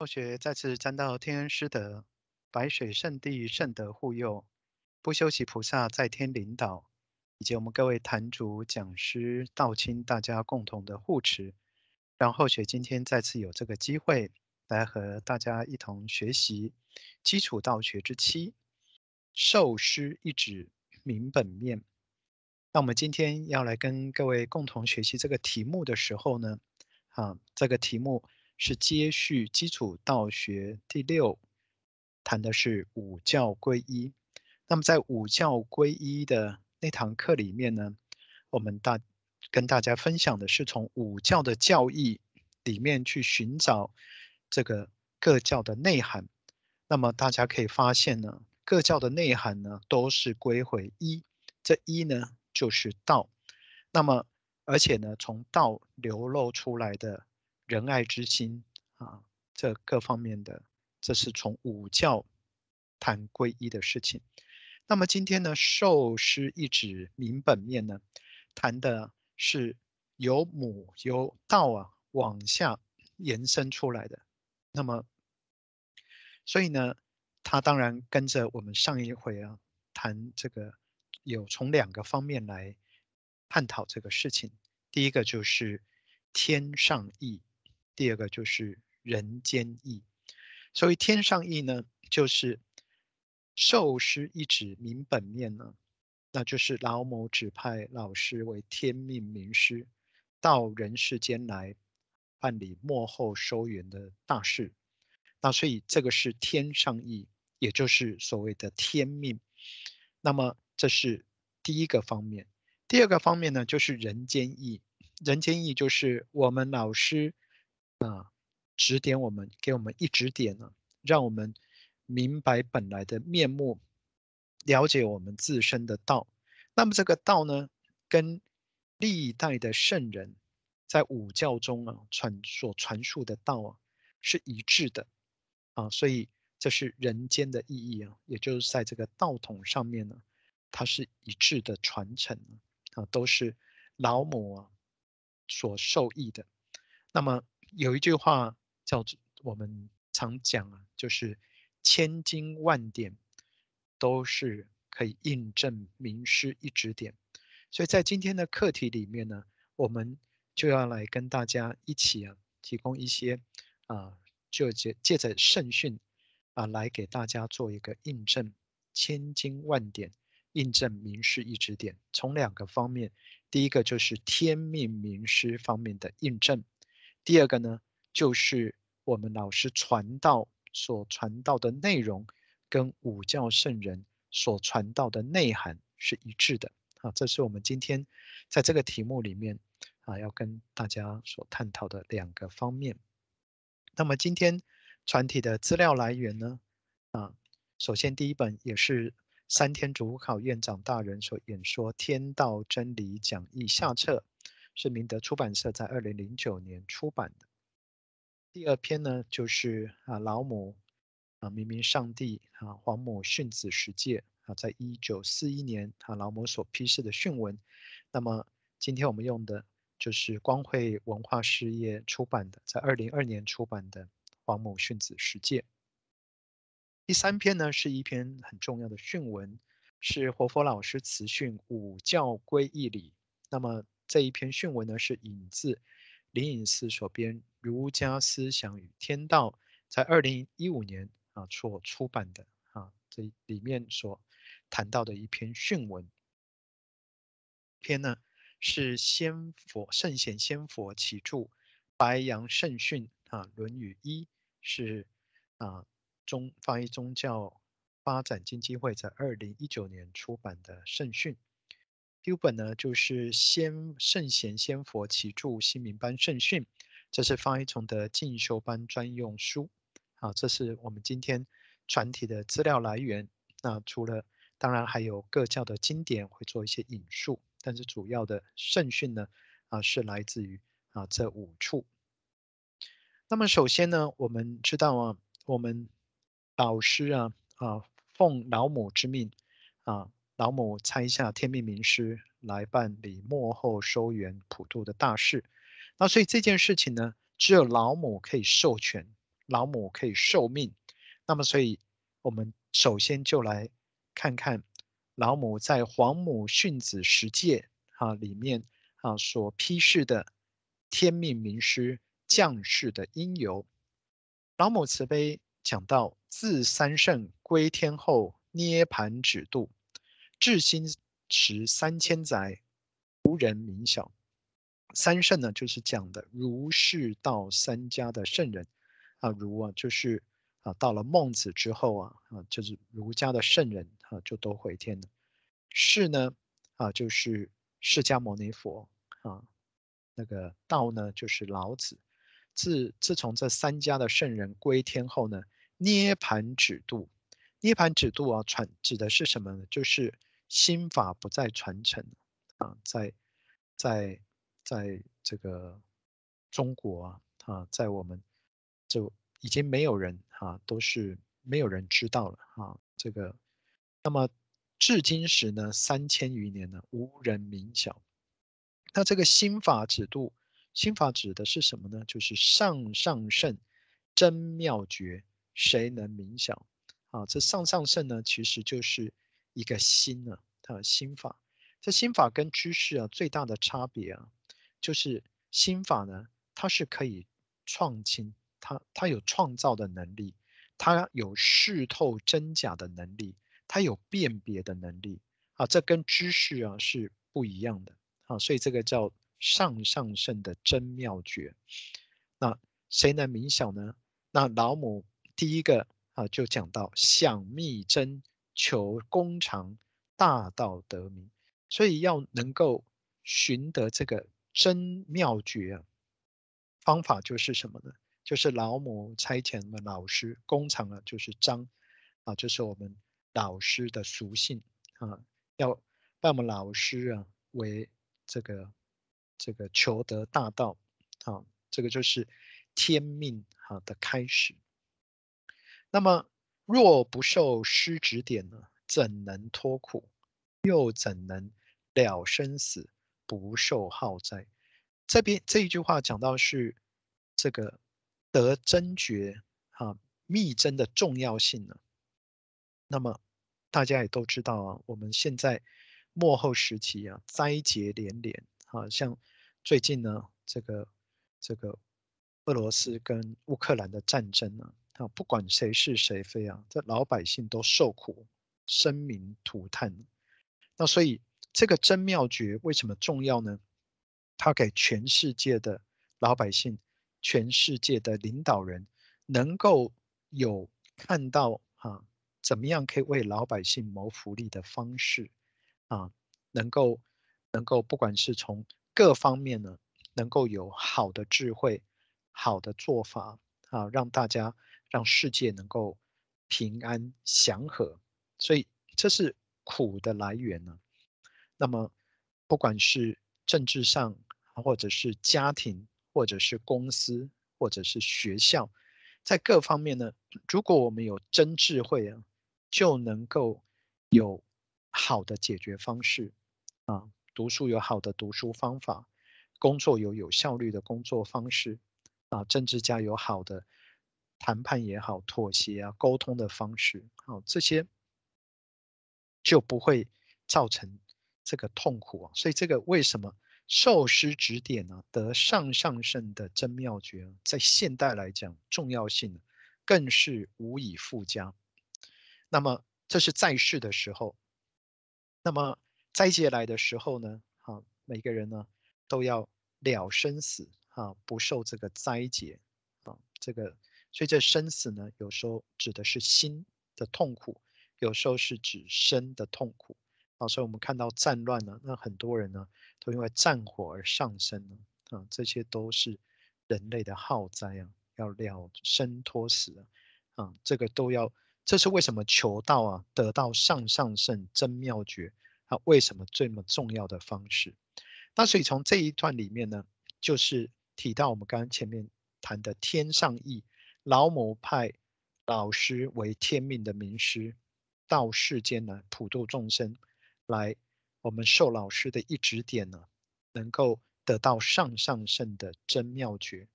后学再次沾到天恩师德，白水圣地圣德护佑，不休息菩萨在天领导，以及我们各位坛主、讲师、道亲大家共同的护持，让后学今天再次有这个机会来和大家一同学习基础道学之七，受师一指明本面。那我们今天要来跟各位共同学习这个题目的时候呢，啊，这个题目。是接续基础道学第六，谈的是五教归一。那么在五教归一的那堂课里面呢，我们大跟大家分享的是从五教的教义里面去寻找这个各教的内涵。那么大家可以发现呢，各教的内涵呢都是归回一，这一呢就是道。那么而且呢，从道流露出来的。仁爱之心啊，这各方面的，这是从五教谈皈依的事情。那么今天呢，受师一指明本面呢，谈的是由母由道啊往下延伸出来的。那么，所以呢，他当然跟着我们上一回啊谈这个，有从两个方面来探讨这个事情。第一个就是天上意。第二个就是人间义，所以天上义呢，就是受师一指明本面呢，那就是老母指派老师为天命名师，到人世间来办理幕后收圆的大事。那所以这个是天上义，也就是所谓的天命。那么这是第一个方面。第二个方面呢，就是人间义。人间义就是我们老师。啊，指点我们，给我们一指点呢，让我们明白本来的面目，了解我们自身的道。那么这个道呢，跟历代的圣人在五教中啊传所传述的道啊是一致的啊，所以这是人间的意义啊，也就是在这个道统上面呢，它是一致的传承啊，都是老母啊所受益的。那么。有一句话叫做我们常讲啊，就是千经万典都是可以印证名师一指点。所以在今天的课题里面呢，我们就要来跟大家一起啊，提供一些啊，就借借着圣训啊，来给大家做一个印证，千经万典印证名师一指点。从两个方面，第一个就是天命名师方面的印证。第二个呢，就是我们老师传道所传道的内容，跟五教圣人所传道的内涵是一致的啊。这是我们今天在这个题目里面啊，要跟大家所探讨的两个方面。那么今天传体的资料来源呢，啊，首先第一本也是三天主考院长大人所演说《天道真理讲义》下册。是明德出版社在二零零九年出版的。第二篇呢，就是啊老母啊明明上帝啊皇母训子十诫啊，在一九四一年啊老母所批示的训文。那么今天我们用的就是光慧文化事业出版的，在二零二年出版的皇母训子十诫。第三篇呢，是一篇很重要的训文，是活佛老师慈训五教归一里。那么这一篇训文呢，是引自灵隐寺所编《儒家思想与天道》，在二零一五年啊所出版的啊，这里面所谈到的一篇训文。篇呢是先佛圣贤先佛启著白杨圣训啊，《论语》一是啊中翻译宗教发展基金会在二零一九年出版的圣训。第五本呢，就是先圣贤先佛启着心明班圣训，这是方一崇的进修班专用书。好，这是我们今天传体的资料来源。那除了当然还有各教的经典会做一些引述，但是主要的圣训呢，啊是来自于啊这五处。那么首先呢，我们知道啊，我们老师啊啊奉老母之命啊。老母差下天命名师来办理末后收圆普渡的大事，那所以这件事情呢，只有老母可以授权，老母可以受命。那么，所以我们首先就来看看老母在《皇母训子十诫》啊里面啊所批示的天命名师降世的因由。老母慈悲讲到：自三圣归天后，涅槃止度，至心持三千载，无人明晓。三圣呢，就是讲的儒释道三家的圣人啊，儒啊就是。啊，到了孟子之后啊，啊，就是儒家的圣人啊，就都回天了。释呢，啊，就是释迦牟尼佛啊，那个道呢，就是老子。自自从这三家的圣人归天后呢，涅槃止度，涅槃止度啊，传指的是什么呢？就是心法不再传承啊，在在在这个中国啊，啊，在我们就。已经没有人哈，都是没有人知道了啊。这个，那么至今时呢，三千余年呢，无人明晓。那这个心法指度，心法指的是什么呢？就是上上圣真妙绝，谁能明晓？啊，这上上圣呢，其实就是一个心啊，它心法。这心法跟知识啊，最大的差别啊，就是心法呢，它是可以创新。它它有创造的能力，它有视透真假的能力，它有辨别的能力啊，这跟知识啊是不一样的啊，所以这个叫上上圣的真妙觉。那谁能明晓呢？那老母第一个啊就讲到想密真，求功长，大道得名，所以要能够寻得这个真妙诀啊，方法就是什么呢？就是老母差遣的老师，工长啊，就是章，啊，就是我们老师的属性啊，要拜我们老师啊为这个这个求得大道，啊，这个就是天命啊的开始。那么若不受师指点呢，怎能脱苦？又怎能了生死，不受耗灾？这边这一句话讲到是这个。得真觉，哈，密真的重要性呢？那么大家也都知道啊，我们现在末后时期啊，灾劫连连，啊，像最近呢，这个这个俄罗斯跟乌克兰的战争呢，啊，啊不管谁是谁非啊，这老百姓都受苦，生灵涂炭。那所以这个真妙诀为什么重要呢？它给全世界的老百姓。全世界的领导人能够有看到啊，怎么样可以为老百姓谋福利的方式啊，能够能够不管是从各方面呢，能够有好的智慧、好的做法啊，让大家让世界能够平安祥和，所以这是苦的来源呢。那么不管是政治上，或者是家庭。或者是公司，或者是学校，在各方面呢，如果我们有真智慧啊，就能够有好的解决方式啊。读书有好的读书方法，工作有有效率的工作方式啊。政治家有好的谈判也好，妥协啊，沟通的方式啊，这些就不会造成这个痛苦啊。所以这个为什么？受师指点呢，得上上圣的真妙诀，在现代来讲，重要性更是无以复加。那么这是在世的时候，那么灾劫来的时候呢？哈，每个人呢都要了生死，啊，不受这个灾劫，啊，这个，所以这生死呢，有时候指的是心的痛苦，有时候是指身的痛苦。啊，所以我们看到战乱呢，那很多人呢。都因为战火而上升呢，啊，这些都是人类的浩灾啊，要了生脱死啊，啊，这个都要，这是为什么求道啊，得到上上圣真妙觉啊，为什么这么重要的方式？那所以从这一段里面呢，就是提到我们刚刚前面谈的天上意，老母派老师为天命的名师，到世间来普度众生，来。我们受老师的一指点呢，能够得到上上圣的真妙觉，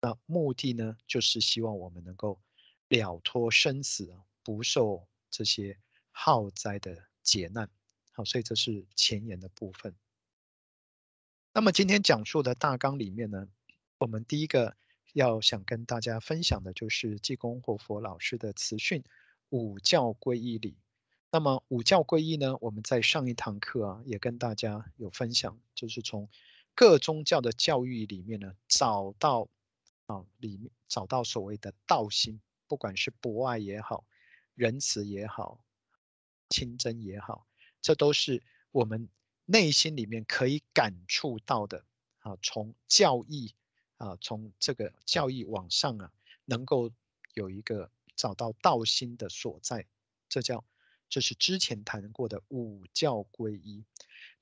那目的呢，就是希望我们能够了脱生死，不受这些浩灾的劫难。好，所以这是前言的部分。那么今天讲述的大纲里面呢，我们第一个要想跟大家分享的就是济公活佛老师的慈训五教皈依礼。那么五教皈依呢，我们在上一堂课啊也跟大家有分享，就是从各宗教的教义里面呢找到啊里面找到所谓的道心，不管是博爱也好，仁慈也好，清真也好，这都是我们。内心里面可以感触到的啊，从教义啊，从这个教义往上啊，能够有一个找到道心的所在，这叫这是之前谈过的五教归一。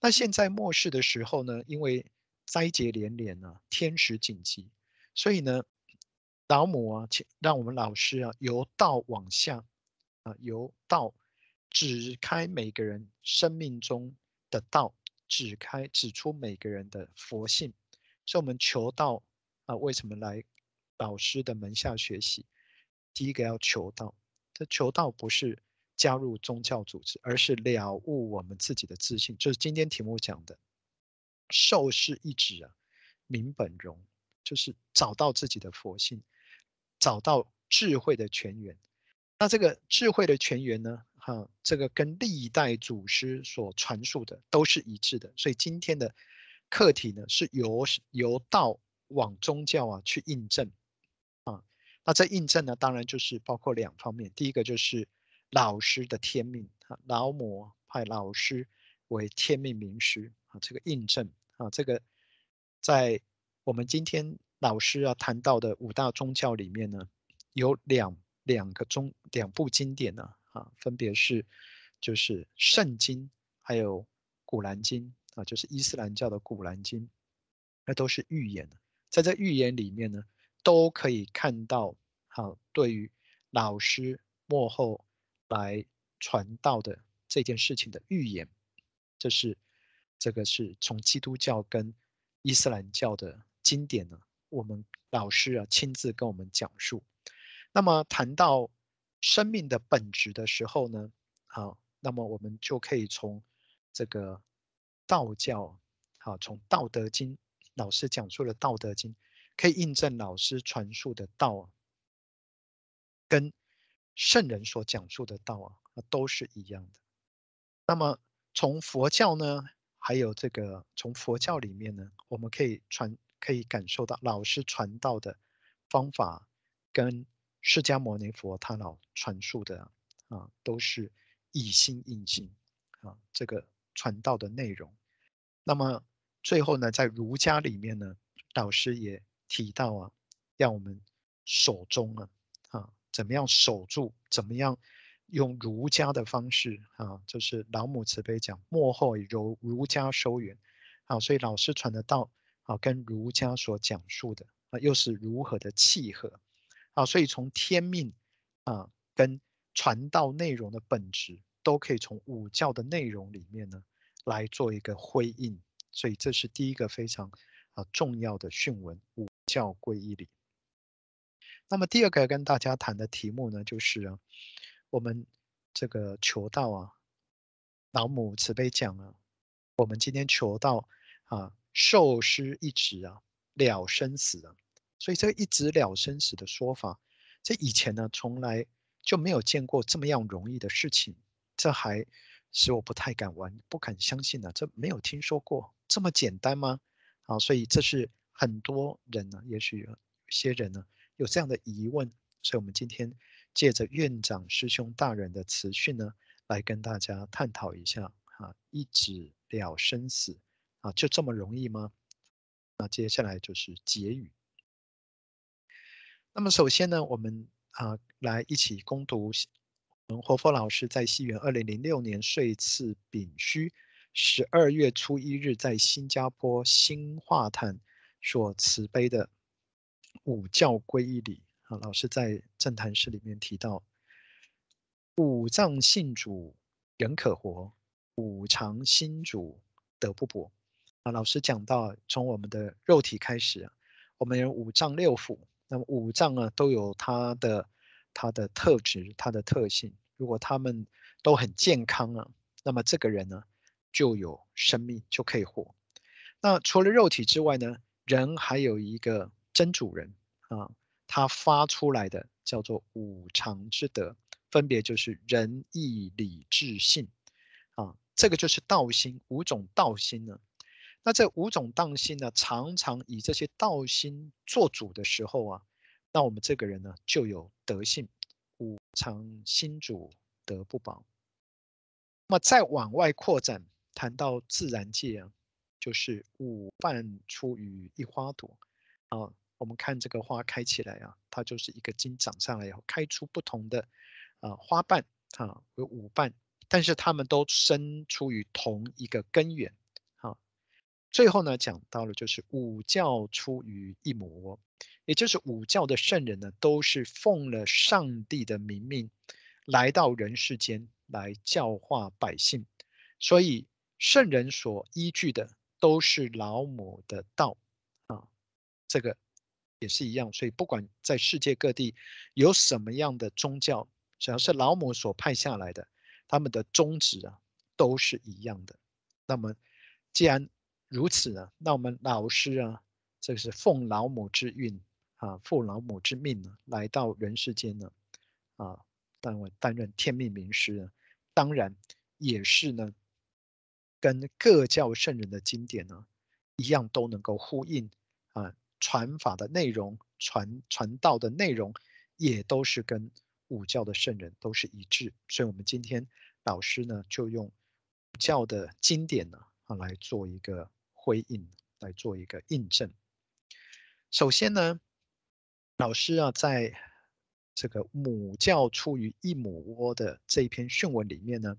那现在末世的时候呢，因为灾劫连连啊，天时紧急，所以呢，老母啊，请让我们老师啊，由道往下啊，由道指开每个人生命中的道。指开指出每个人的佛性，所以我们求道啊，为什么来老师的门下学习？第一个要求道，这求道不是加入宗教组织，而是了悟我们自己的自信，就是今天题目讲的受是一指啊，明本容，就是找到自己的佛性，找到智慧的泉源。那这个智慧的泉源呢？哈，这个跟历代祖师所传述的都是一致的，所以今天的课题呢，是由由道往宗教啊去印证啊。那这印证呢，当然就是包括两方面，第一个就是老师的天命啊，老母派老师为天命名师啊，这个印证啊，这个在我们今天老师要谈到的五大宗教里面呢，有两两个宗两部经典呢。啊，分别是就是圣经，还有古兰经啊，就是伊斯兰教的古兰经，那都是预言。在这预言里面呢，都可以看到，好，对于老师幕后来传道的这件事情的预言，这是这个是从基督教跟伊斯兰教的经典呢，我们老师啊亲自跟我们讲述。那么谈到。生命的本质的时候呢，好，那么我们就可以从这个道教，好，从《道德经》老师讲述的《道德经》，可以印证老师传述的道啊，跟圣人所讲述的道啊，都是一样的。那么从佛教呢，还有这个从佛教里面呢，我们可以传，可以感受到老师传道的方法跟。释迦牟尼佛他老传述的啊，都是以心印心啊，这个传道的内容。那么最后呢，在儒家里面呢，老师也提到啊，让我们守中啊，啊，怎么样守住？怎么样用儒家的方式啊？就是老母慈悲讲，末后以儒家收圆啊，所以老师传的道啊，跟儒家所讲述的啊，又是如何的契合？啊，所以从天命啊，跟传道内容的本质，都可以从五教的内容里面呢，来做一个辉映。所以这是第一个非常啊重要的训文，五教归一理。那么第二个跟大家谈的题目呢，就是啊，我们这个求道啊，老母慈悲讲啊，我们今天求道啊，受师一指啊，了生死啊。所以这个一指了生死的说法，这以前呢从来就没有见过这么样容易的事情，这还使我不太敢玩，不敢相信呢、啊，这没有听说过这么简单吗？啊，所以这是很多人呢，也许有些人呢有这样的疑问，所以我们今天借着院长师兄大人的慈训呢，来跟大家探讨一下啊，一指了生死啊，就这么容易吗？那接下来就是结语。那么首先呢，我们啊来一起攻读活佛老师在西元二零零六年岁次丙戌十二月初一日在新加坡新化坛所慈悲的五教皈依礼啊，老师在正坛室里面提到，五脏性主人可活，五常心主德不薄啊。老师讲到从我们的肉体开始。我们有五脏六腑，那么五脏呢都有它的它的特质、它的特性。如果他们都很健康啊，那么这个人呢就有生命，就可以活。那除了肉体之外呢，人还有一个真主人啊，他发出来的叫做五常之德，分别就是仁义礼智信啊，这个就是道心，五种道心呢。那这五种道心呢，常常以这些道心做主的时候啊，那我们这个人呢就有德性。五常心主德不保。那么再往外扩展，谈到自然界啊，就是五瓣出于一花朵啊。我们看这个花开起来啊，它就是一个茎长上来以后开出不同的啊花瓣啊，有五瓣，但是它们都生出于同一个根源。最后呢，讲到了就是五教出于一母，也就是五教的圣人呢，都是奉了上帝的明命，来到人世间来教化百姓，所以圣人所依据的都是老母的道啊，这个也是一样。所以不管在世界各地有什么样的宗教，只要是老母所派下来的，他们的宗旨啊都是一样的。那么既然如此呢，那我们老师啊，这个是奉老母之运啊，奉老母之命呢，来到人世间呢，啊，担任担任天命名师呢，当然也是呢，跟各教圣人的经典呢，一样都能够呼应啊，传法的内容，传传道的内容，也都是跟五教的圣人都是一致，所以我们今天老师呢，就用五教的经典呢，啊，来做一个。回应来做一个印证。首先呢，老师啊，在这个母教出于一母窝的这一篇训文里面呢，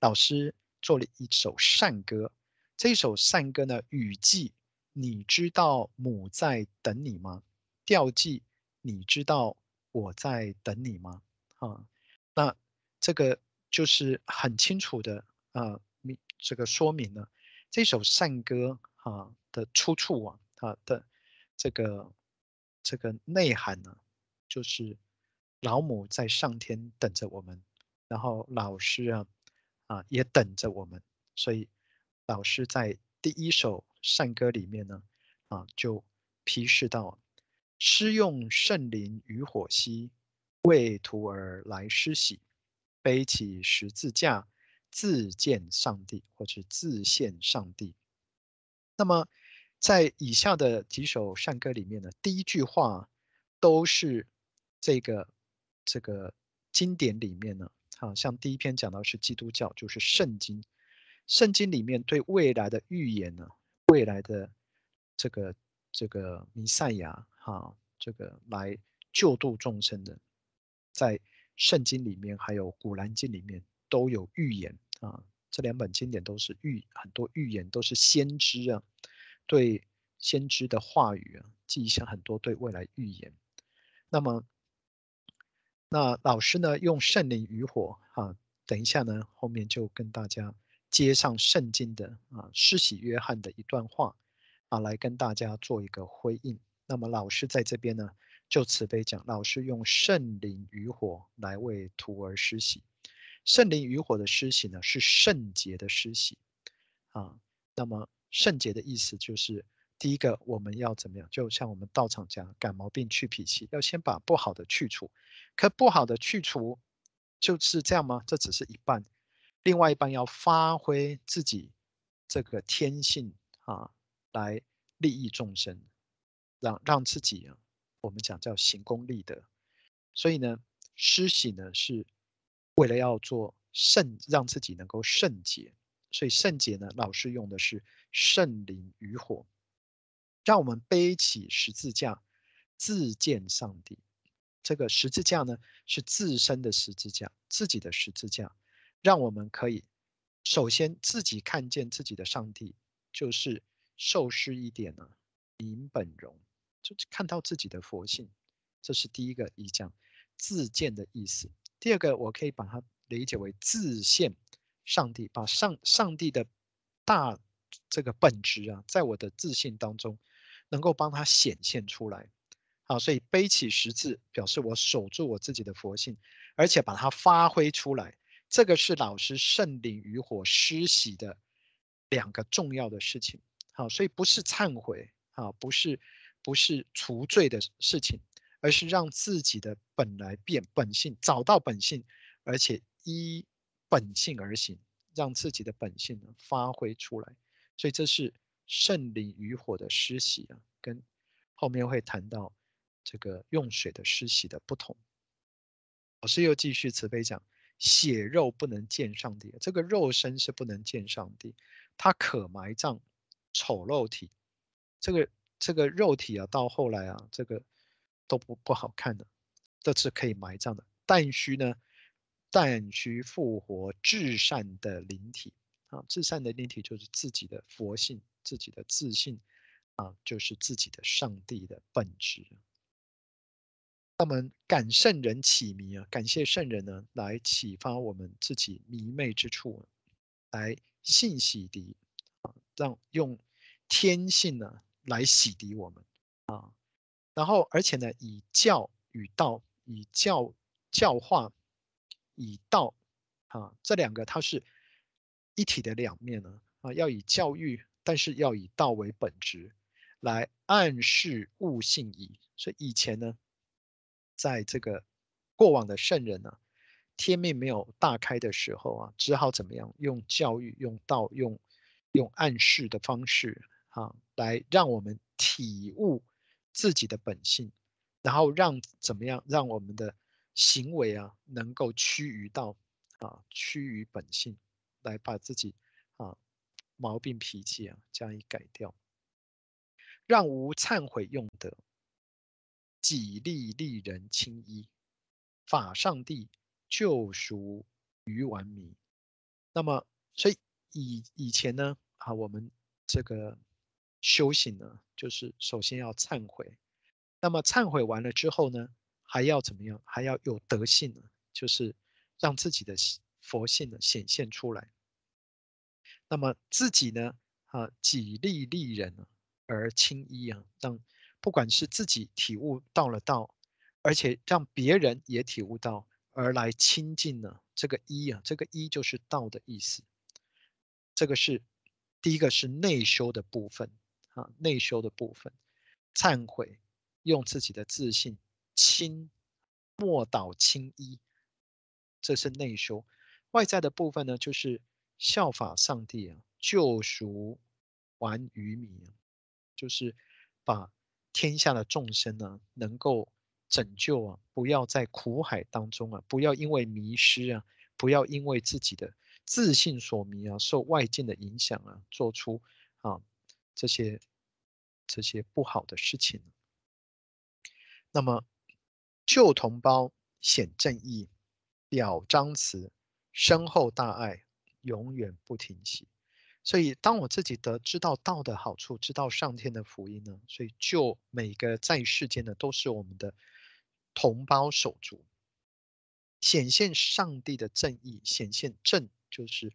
老师做了一首善歌。这首善歌呢，语记你知道母在等你吗？调记你知道我在等你吗？啊，那这个就是很清楚的啊，这个说明了。这首善歌啊的出处啊，它的这个这个内涵呢，就是老母在上天等着我们，然后老师啊啊也等着我们，所以老师在第一首善歌里面呢啊就批示道：师用圣灵与火息，为徒儿来施洗，背起十字架。自见上帝，或是自现上帝。那么，在以下的几首善歌里面呢，第一句话都是这个这个经典里面呢，好像第一篇讲到是基督教，就是圣经。圣经里面对未来的预言呢，未来的这个这个弥赛亚哈，这个来救度众生的，在圣经里面还有古兰经里面都有预言。啊，这两本经典都是预很多预言，都是先知啊，对先知的话语啊，记下很多对未来预言。那么，那老师呢，用圣灵与火啊，等一下呢，后面就跟大家接上圣经的啊，施洗约翰的一段话啊，来跟大家做一个回应。那么老师在这边呢，就慈悲讲，老师用圣灵与火来为徒儿施洗。圣灵与火的施洗呢，是圣洁的施洗啊。那么圣洁的意思就是，第一个我们要怎么样？就像我们道场讲，感冒病去脾气，要先把不好的去除。可不好的去除就是这样吗？这只是一半，另外一半要发挥自己这个天性啊，来利益众生，让让自己啊，我们讲叫行功立德。所以呢，施洗呢是。为了要做圣，让自己能够圣洁，所以圣洁呢，老师用的是圣灵与火，让我们背起十字架，自见上帝。这个十字架呢，是自身的十字架，自己的十字架，让我们可以首先自己看见自己的上帝，就是受施一点呢，隐本容，就是看到自己的佛性，这是第一个意象自见的意思。第二个，我可以把它理解为自现上帝，把上上帝的大这个本质啊，在我的自信当中，能够帮他显现出来。好，所以背起十字表示我守住我自己的佛性，而且把它发挥出来。这个是老师圣灵与火施洗的两个重要的事情。好，所以不是忏悔，啊，不是不是除罪的事情，而是让自己的本来变本性，找到本性，而且依本性而行，让自己的本性呢发挥出来。所以这是圣灵与火的施洗啊，跟后面会谈到。这个用水的施洗的不同，老师又继续慈悲讲：血肉不能见上帝，这个肉身是不能见上帝，它可埋葬丑肉体。这个这个肉体啊，到后来啊，这个都不不好看的，这是可以埋葬的。但需呢，但需复活至善的灵体啊，至善的灵体就是自己的佛性，自己的自信啊，就是自己的上帝的本质。那么感圣人启迷啊，感谢圣人呢，来启发我们自己迷昧之处，来信洗涤啊，让用天性呢来洗涤我们啊，然后而且呢，以教与道，以教教化，以道啊，这两个它是一体的两面呢啊，要以教育，但是要以道为本质，来暗示悟性矣。所以以前呢。在这个过往的圣人呢、天命没有大开的时候啊，只好怎么样？用教育、用道、用用暗示的方式啊，来让我们体悟自己的本性，然后让怎么样？让我们的行为啊，能够趋于道啊，趋于本性，来把自己啊毛病脾气啊加以改掉，让无忏悔用德。己利利人亲依，法上帝救赎于顽迷。那么，所以以以前呢，啊，我们这个修行呢，就是首先要忏悔。那么忏悔完了之后呢，还要怎么样？还要有德性呢，就是让自己的佛性呢显现出来。那么自己呢，啊，己利利人而亲依啊，让。不管是自己体悟到了道，而且让别人也体悟到，而来亲近呢，这个依啊，这个依就是道的意思。这个是第一个是内修的部分啊，内修的部分，忏悔，用自己的自信亲，默祷亲依，这是内修。外在的部分呢，就是效法上帝啊，救赎顽愚迷，就是把。天下的众生呢，能够拯救啊，不要在苦海当中啊，不要因为迷失啊，不要因为自己的自信所迷啊，受外境的影响啊，做出啊这些这些不好的事情。那么救同胞、显正义、表彰慈、深厚大爱，永远不停息。所以，当我自己得知道道的好处，知道上天的福音呢，所以就每个在世间的都是我们的同胞手足，显现上帝的正义，显现正就是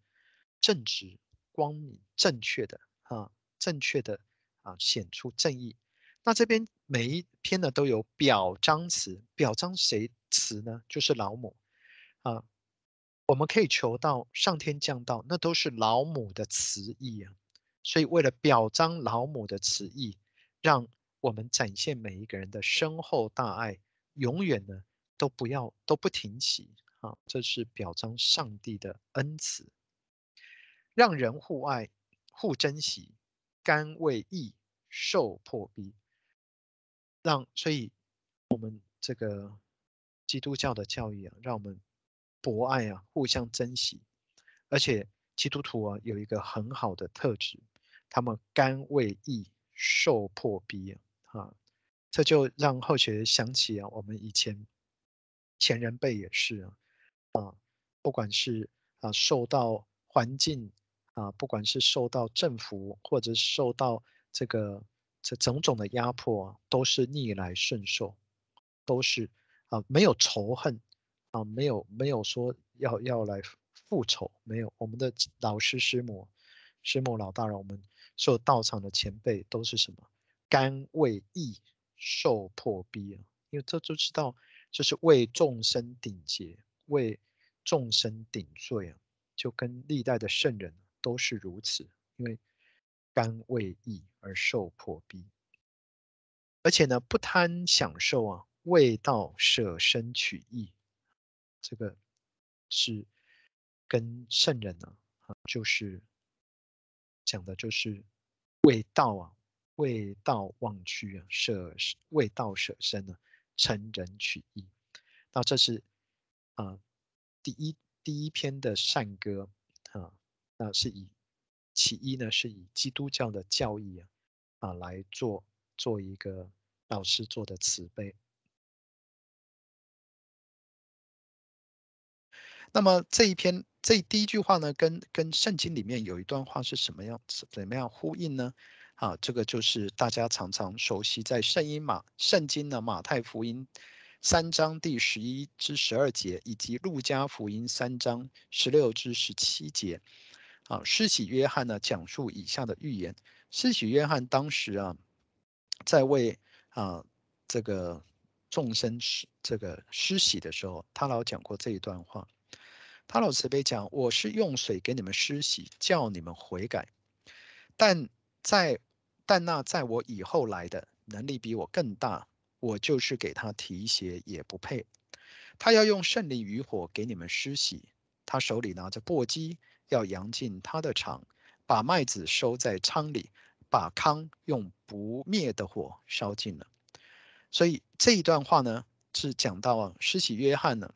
正直、光明、正确的啊，正确的啊，显出正义。那这边每一篇呢都有表彰词，表彰谁词呢？就是老母啊。我们可以求到上天降道，那都是老母的慈意啊。所以为了表彰老母的慈意，让我们展现每一个人的深厚大爱，永远呢都不要都不停息啊。这是表彰上帝的恩慈，让人互爱互珍惜，甘为义受迫逼。让所以我们这个基督教的教义啊，让我们。博爱啊，互相珍惜，而且基督徒啊有一个很好的特质，他们甘为义受迫逼啊，啊，这就让后学想起啊，我们以前前人辈也是啊，啊，不管是啊受到环境啊，不管是受到政府或者受到这个这种种的压迫啊，都是逆来顺受，都是啊没有仇恨。啊，没有没有说要要来复仇，没有。我们的老师师母、师母老大人，我们受道场的前辈都是什么？甘为义，受迫逼啊，因为这就知道这是为众生顶劫，为众生顶罪啊，就跟历代的圣人都是如此，因为甘为义而受迫逼，而且呢，不贪享受啊，为道舍身取义，这个是跟圣人呢，啊，就是讲的就是为道啊。为道忘躯啊，舍为道舍身啊，成人取义。那这是啊、第一第一篇的善歌啊，那是以其一呢，是以基督教的教义啊啊来做做一个老师做的慈悲。那么这一篇这第一句话呢，跟跟圣经里面有一段话是什么样子？怎么样呼应呢？啊，这个就是大家常常熟悉，在圣经马圣经的马太福音三章第十一至十二节，以及路加福音三章十六至十七节。啊，施洗约翰呢讲述以下的预言。施洗约翰当时啊，在为啊这个众生施这个施洗的时候，他老讲过这一段话。他老慈悲讲：“我是用水给你们施洗，叫你们悔改，但在。”但那在我以后来的能力比我更大，我就是给他提鞋也不配。他要用圣灵与火给你们施洗，他手里拿着簸箕，要扬进他的场，把麦子收在仓里，把糠用不灭的火烧尽了。所以这一段话呢，是讲到啊，施洗约翰呢，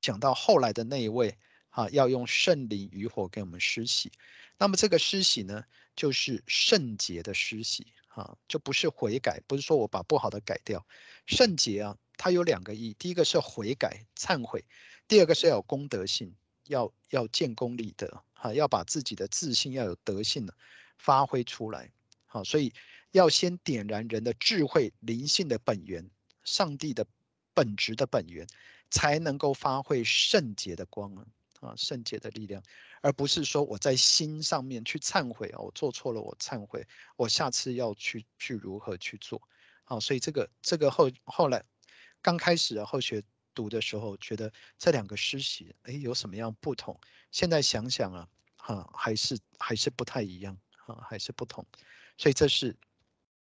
讲到后来的那一位啊，要用圣灵与火给我们施洗。那么这个施洗呢，就是圣洁的施洗，哈，就不是悔改，不是说我把不好的改掉。圣洁啊，它有两个意义，第一个是悔改、忏悔；第二个是要有功德性，要要建功立德，哈，要把自己的自信要有德性的发挥出来，好，所以要先点燃人的智慧、灵性的本源、上帝的本质的本源，才能够发挥圣洁的光啊，啊，圣洁的力量。而不是说我在心上面去忏悔哦，我做错了，我忏悔，我下次要去去如何去做，好，所以这个这个后后来刚开始啊，后学读的时候，觉得这两个施洗，哎，有什么样不同？现在想想啊，哈，还是还是不太一样，哈，还是不同，所以这是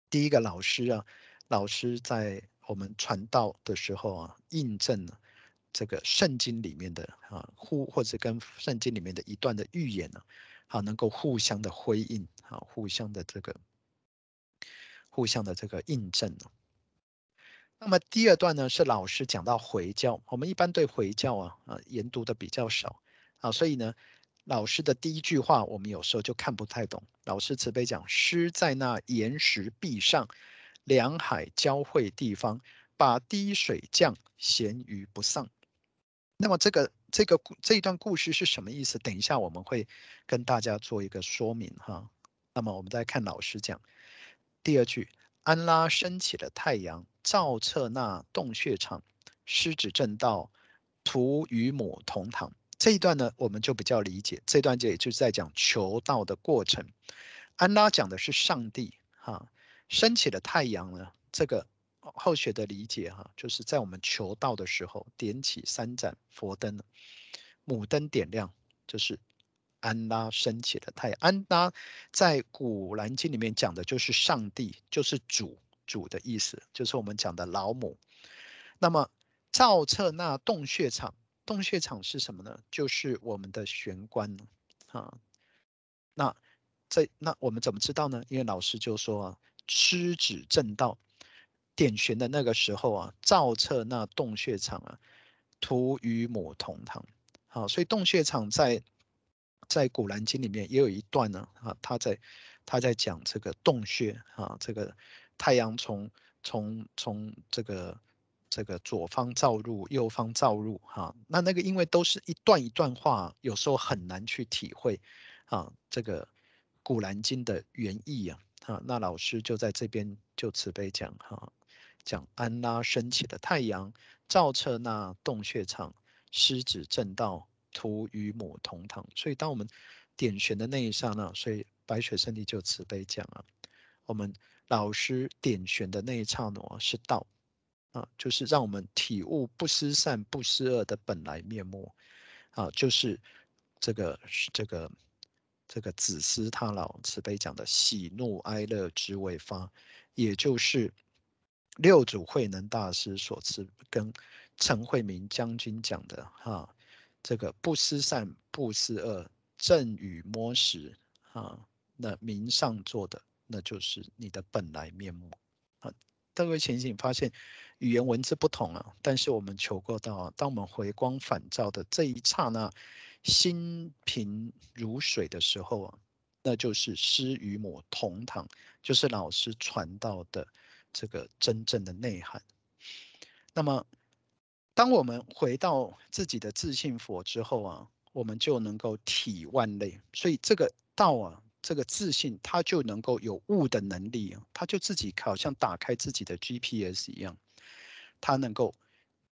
第一个老师啊，老师在我们传道的时候啊，印证了。这个圣经里面的啊，互或者跟圣经里面的一段的预言呢，啊，能够互相的辉映，啊，互相的这个，互相的这个印证。那么第二段呢，是老师讲到回教，我们一般对回教啊啊研读的比较少啊，所以呢，老师的第一句话我们有时候就看不太懂。老师慈悲讲：师在那岩石壁上，两海交汇地方，把滴水降，咸鱼不丧。那么这个这个这一段故事是什么意思？等一下我们会跟大家做一个说明哈。那么我们再看老师讲第二句：安拉升起了太阳，照彻那洞穴场，师子正道，徒与母同堂。这一段呢，我们就比较理解。这段就也就是在讲求道的过程。安拉讲的是上帝哈，升起的太阳呢，这个。后学的理解哈，就是在我们求道的时候，点起三盏佛灯，母灯点亮，就是安拉升起的太阳。安拉在古兰经里面讲的就是上帝，就是主，主的意思，就是我们讲的老母。那么照彻那洞穴场，洞穴场是什么呢？就是我们的玄关啊。那这那我们怎么知道呢？因为老师就说啊，师指正道。点玄的那个时候啊，照彻那洞穴场啊，徒与母同堂。好，所以洞穴场在在古兰经里面也有一段呢啊，他在他在讲这个洞穴啊，这个太阳从从从这个这个左方照入，右方照入哈。那那个因为都是一段一段话，有时候很难去体会啊，这个古兰经的原意啊。啊，那老师就在这边就慈悲讲哈。讲安拉升起的太阳，照彻那洞穴场，狮子正道，徒与母同堂。所以，当我们点玄的那一刹那，所以白雪圣地就慈悲讲啊，我们老师点选的那一刹那是道啊，就是让我们体悟不思善不思恶的本来面目啊，就是这个这个这个子思他老慈悲讲的喜怒哀乐之未发，也就是六祖慧能大师所持跟陈慧明将军讲的哈，这个不思善不思恶，正与摸识啊，那明上座的。那就是你的本来面目啊！各位情形发现语言文字不同啊，但是我们求过道，当我们回光返照的这一刹那，心平如水的时候啊，那就是师与母同堂，就是老师传道的这个真正的内涵。那么，当我们回到自己的自信佛之后啊，我们就能够体万类。所以这个道啊。这个自信，他就能够有悟的能力啊，他就自己好像打开自己的 GPS 一样，他能够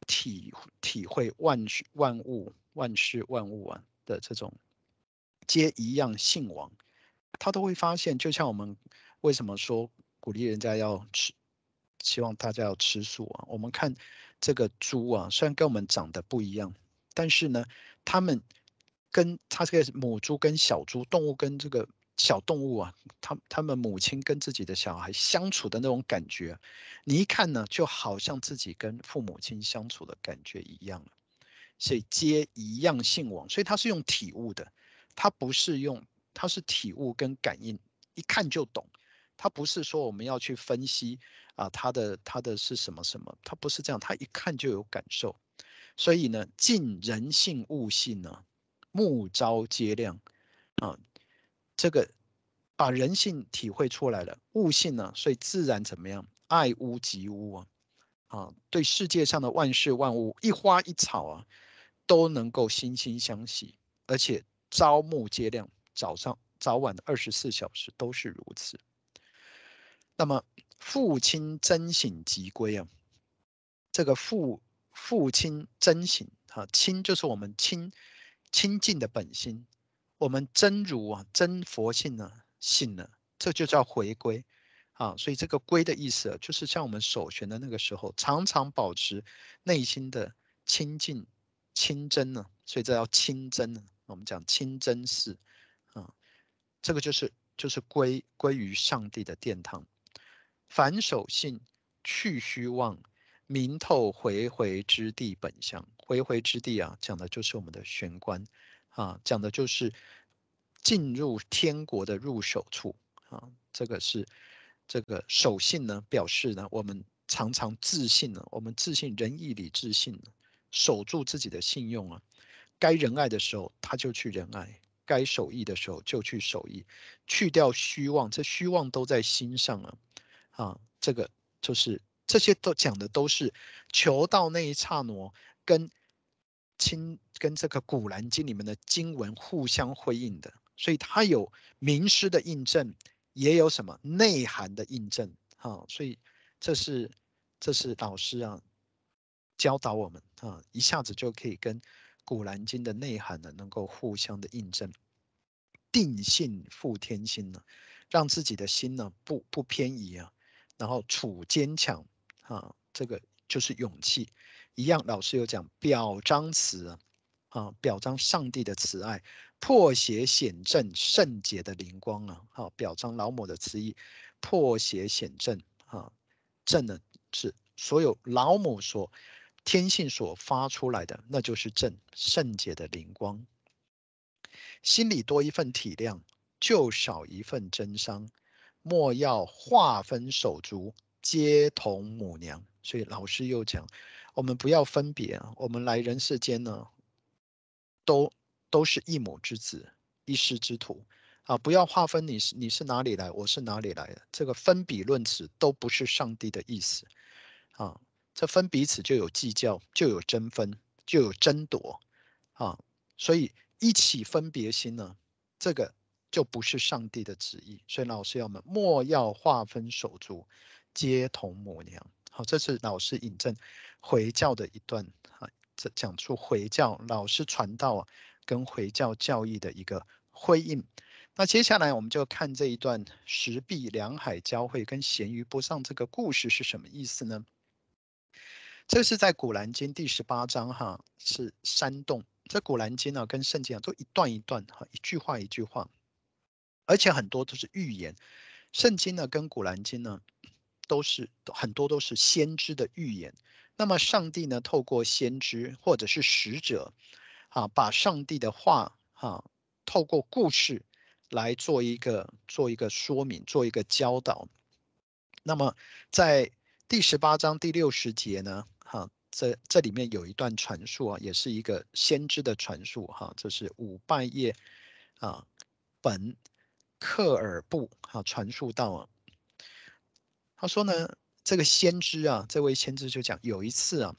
体体会万事万物万事万物啊的这种皆一样性亡，他都会发现，就像我们为什么说鼓励人家要吃，希望大家要吃素啊？我们看这个猪啊，虽然跟我们长得不一样，但是呢，他们跟它这个母猪跟小猪动物跟这个。小动物啊，他他们母亲跟自己的小孩相处的那种感觉，你一看呢，就好像自己跟父母亲相处的感觉一样。所以皆一样性亡，所以他是用体悟的，他不是用，他是体悟跟感应，一看就懂。他不是说我们要去分析啊，他的他的是什么什么，他不是这样，他一看就有感受。所以呢，尽人性悟性呢，目昭皆亮啊。这个把人性体会出来了，悟性呢，所以自然怎么样？爱屋及乌啊，啊，对世界上的万事万物，一花一草啊，都能够心心相惜，而且朝暮皆亮，早上早晚的二十四小时都是如此。那么父亲真醒即归啊，这个父父亲真醒啊，亲就是我们亲亲近的本心。我们真如啊，真佛性呢，信了，这就叫回归啊。所以这个归的意思啊，就是像我们首选的那个时候，常常保持内心的清净清真呢。所以这叫清真呢。我们讲清真寺啊，这个就是就是归归于上帝的殿堂。反守信，去虚妄，明透回回之地本相。回回之地啊，讲的就是我们的玄关。啊，讲的就是进入天国的入手处啊，这个是这个守信呢，表示呢，我们常常自信呢，我们自信仁义礼智信，守住自己的信用啊，该仁爱的时候他就去仁爱，该守义的时候就去守义，去掉虚妄，这虚妄都在心上啊，啊，这个就是这些都讲的都是求道那一刹那跟。亲跟这个《古兰经》里面的经文互相辉映的，所以它有名师的印证，也有什么内涵的印证。哈，所以这是这是老师啊教导我们啊，一下子就可以跟《古兰经》的内涵呢能够互相的印证。定性复天心呢，让自己的心呢不不偏移啊，然后处坚强啊，这个就是勇气。一样，老师有讲表彰慈啊，表彰上帝的慈爱，破邪显正圣洁的灵光啊，好，表彰老母的慈意，破邪显正啊，正呢是所有老母所天性所发出来的，那就是正圣洁的灵光。心里多一份体谅，就少一份真伤。莫要划分手足，皆同母娘。所以老师又讲。我们不要分别啊！我们来人世间呢，都都是一母之子，一师之徒啊！不要划分你是你是哪里来，我是哪里来的，这个分彼论此都不是上帝的意思啊！这分彼此就有计较，就有争分，就有争夺啊！所以一起分别心呢，这个就不是上帝的旨意。所以老师要我们莫要划分手足，皆同母娘。好，这是老师引证回教的一段啊，这讲出回教老师传道跟回教教义的一个辉映。那接下来我们就看这一段石壁两海交汇跟咸鱼不上这个故事是什么意思呢？这是在《古兰经》第十八章哈，是山洞。这《古兰经》呢跟圣经啊都一段一段哈，一句话一句话，而且很多都是预言。圣经呢跟《古兰经》呢都是很多都是先知的预言。那么上帝呢透过先知或者是使者啊，把上帝的话哈透过故事。来做一个做一个说明，做一个教导。那么在第十八章第六十节呢，哈，这这里面有一段传述啊，也是一个先知的传述哈，这是五拜叶啊本克尔布哈传述到啊，他说呢，这个先知啊，这位先知就讲有一次啊，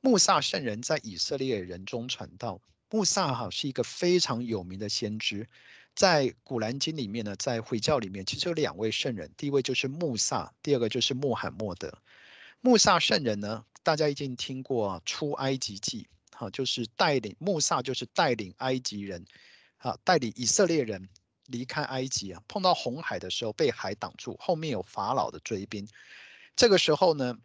穆萨圣人在以色列人中传道，穆萨哈是一个非常有名的先知。在《古兰经》里面呢，在回教里面，其实有两位圣人，第一位就是穆萨，第二个就是穆罕默德。穆萨圣人呢，大家一定听过啊，出埃及记，哈，就是带领穆萨，就是带领埃及人，啊，带领以色列人离开埃及啊，碰到红海的时候被海挡住，后面有法老的追兵，这个时候呢，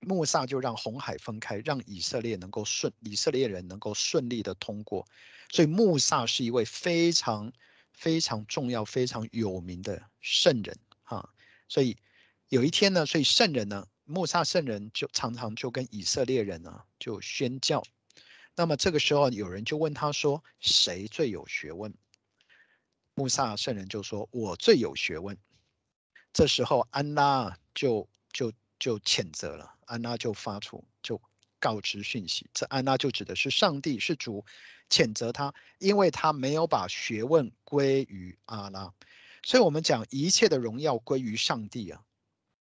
穆萨就让红海分开，让以色列能够顺，以色列人能够顺利的通过，所以穆萨是一位非常。非常重要、非常有名的圣人哈，所以有一天呢，所以圣人呢，穆萨圣人就常常就跟以色列人呢就宣教。那么这个时候有人就问他说：“谁最有学问？”穆萨圣人就说：“我最有学问。”这时候安拉就就就谴责了，安拉就发出就告知讯息，这安拉就指的是上帝是主。谴责他，因为他没有把学问归于阿拉，所以我们讲一切的荣耀归于上帝啊。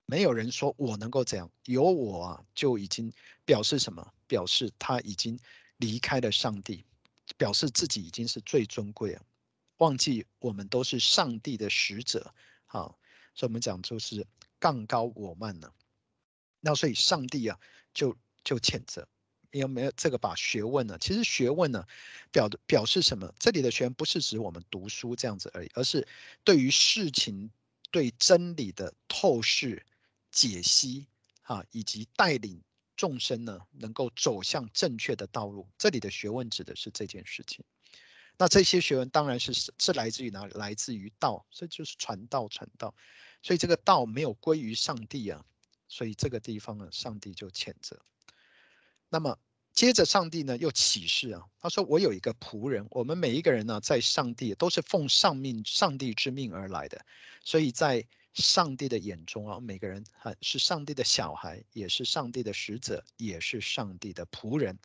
没有人说我能够这样，有我啊，就已经表示什么？表示他已经离开了上帝，表示自己已经是最尊贵了。忘记我们都是上帝的使者，好，所以我们讲就是杠高我慢呢。那所以上帝啊，就就谴责。有没有这个把学问呢？其实学问呢，表表示什么？这里的学问不是指我们读书这样子而已，而是对于事情、对真理的透视、解析，啊，以及带领众生呢，能够走向正确的道路。这里的学问指的是这件事情。那这些学问当然是是来自于哪里？来自于道，所以就是传道、传道。所以这个道没有归于上帝啊，所以这个地方呢，上帝就谴责。那么接着，上帝呢又启示啊，他说：“我有一个仆人，我们每一个人呢，在上帝都是奉上命、上帝之命而来的，所以在上帝的眼中啊，每个人啊是上帝的小孩，也是上帝的使者，也是上帝的仆人。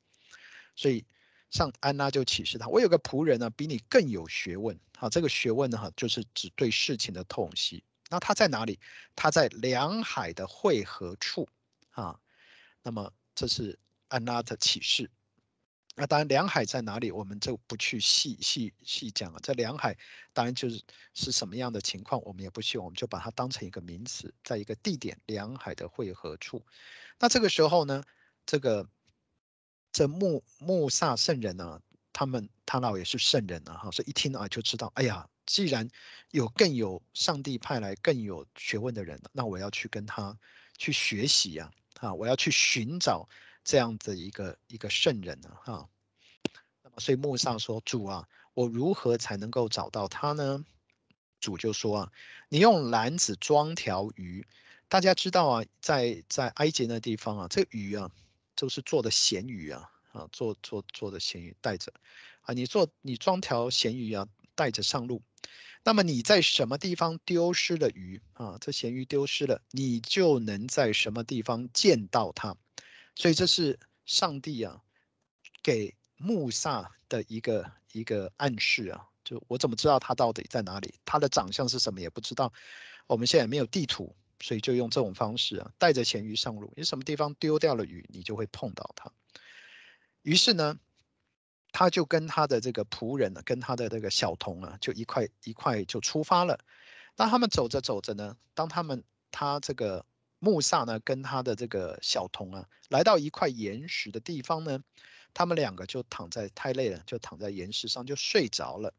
所以上安拉就启示他：我有个仆人呢，比你更有学问。好，这个学问呢，哈，就是指对事情的透析。那他在哪里？他在两海的汇合处啊。那么这是。”安拉的启示，那当然两海在哪里，我们就不去细细细讲了。这两海当然就是是什么样的情况，我们也不需要，我们就把它当成一个名词，在一个地点，两海的汇合处。那这个时候呢，这个这穆穆萨圣人呢，他们他老也是圣人啊，哈，所以一听啊就知道，哎呀，既然有更有上帝派来更有学问的人，那我要去跟他去学习呀，啊，我要去寻找。这样的一个一个圣人呢，哈，那么所以穆萨说：“主啊，我如何才能够找到他呢？”主就说：“啊，你用篮子装条鱼。大家知道啊，在在埃及那地方啊，这个鱼啊，就是做的咸鱼啊，啊，做做做的咸鱼带着啊，你做你装条咸鱼啊，带着上路。那么你在什么地方丢失了鱼啊？这咸鱼丢失了，你就能在什么地方见到它。”所以这是上帝啊，给穆萨的一个一个暗示啊，就我怎么知道他到底在哪里？他的长相是什么也不知道。我们现在没有地图，所以就用这种方式啊，带着咸鱼上路。你什么地方丢掉了鱼，你就会碰到它。于是呢，他就跟他的这个仆人呢，跟他的这个小童啊，就一块一块就出发了。当他们走着走着呢，当他们他这个。穆萨呢，跟他的这个小童啊，来到一块岩石的地方呢，他们两个就躺在太累了，就躺在岩石上就睡着了。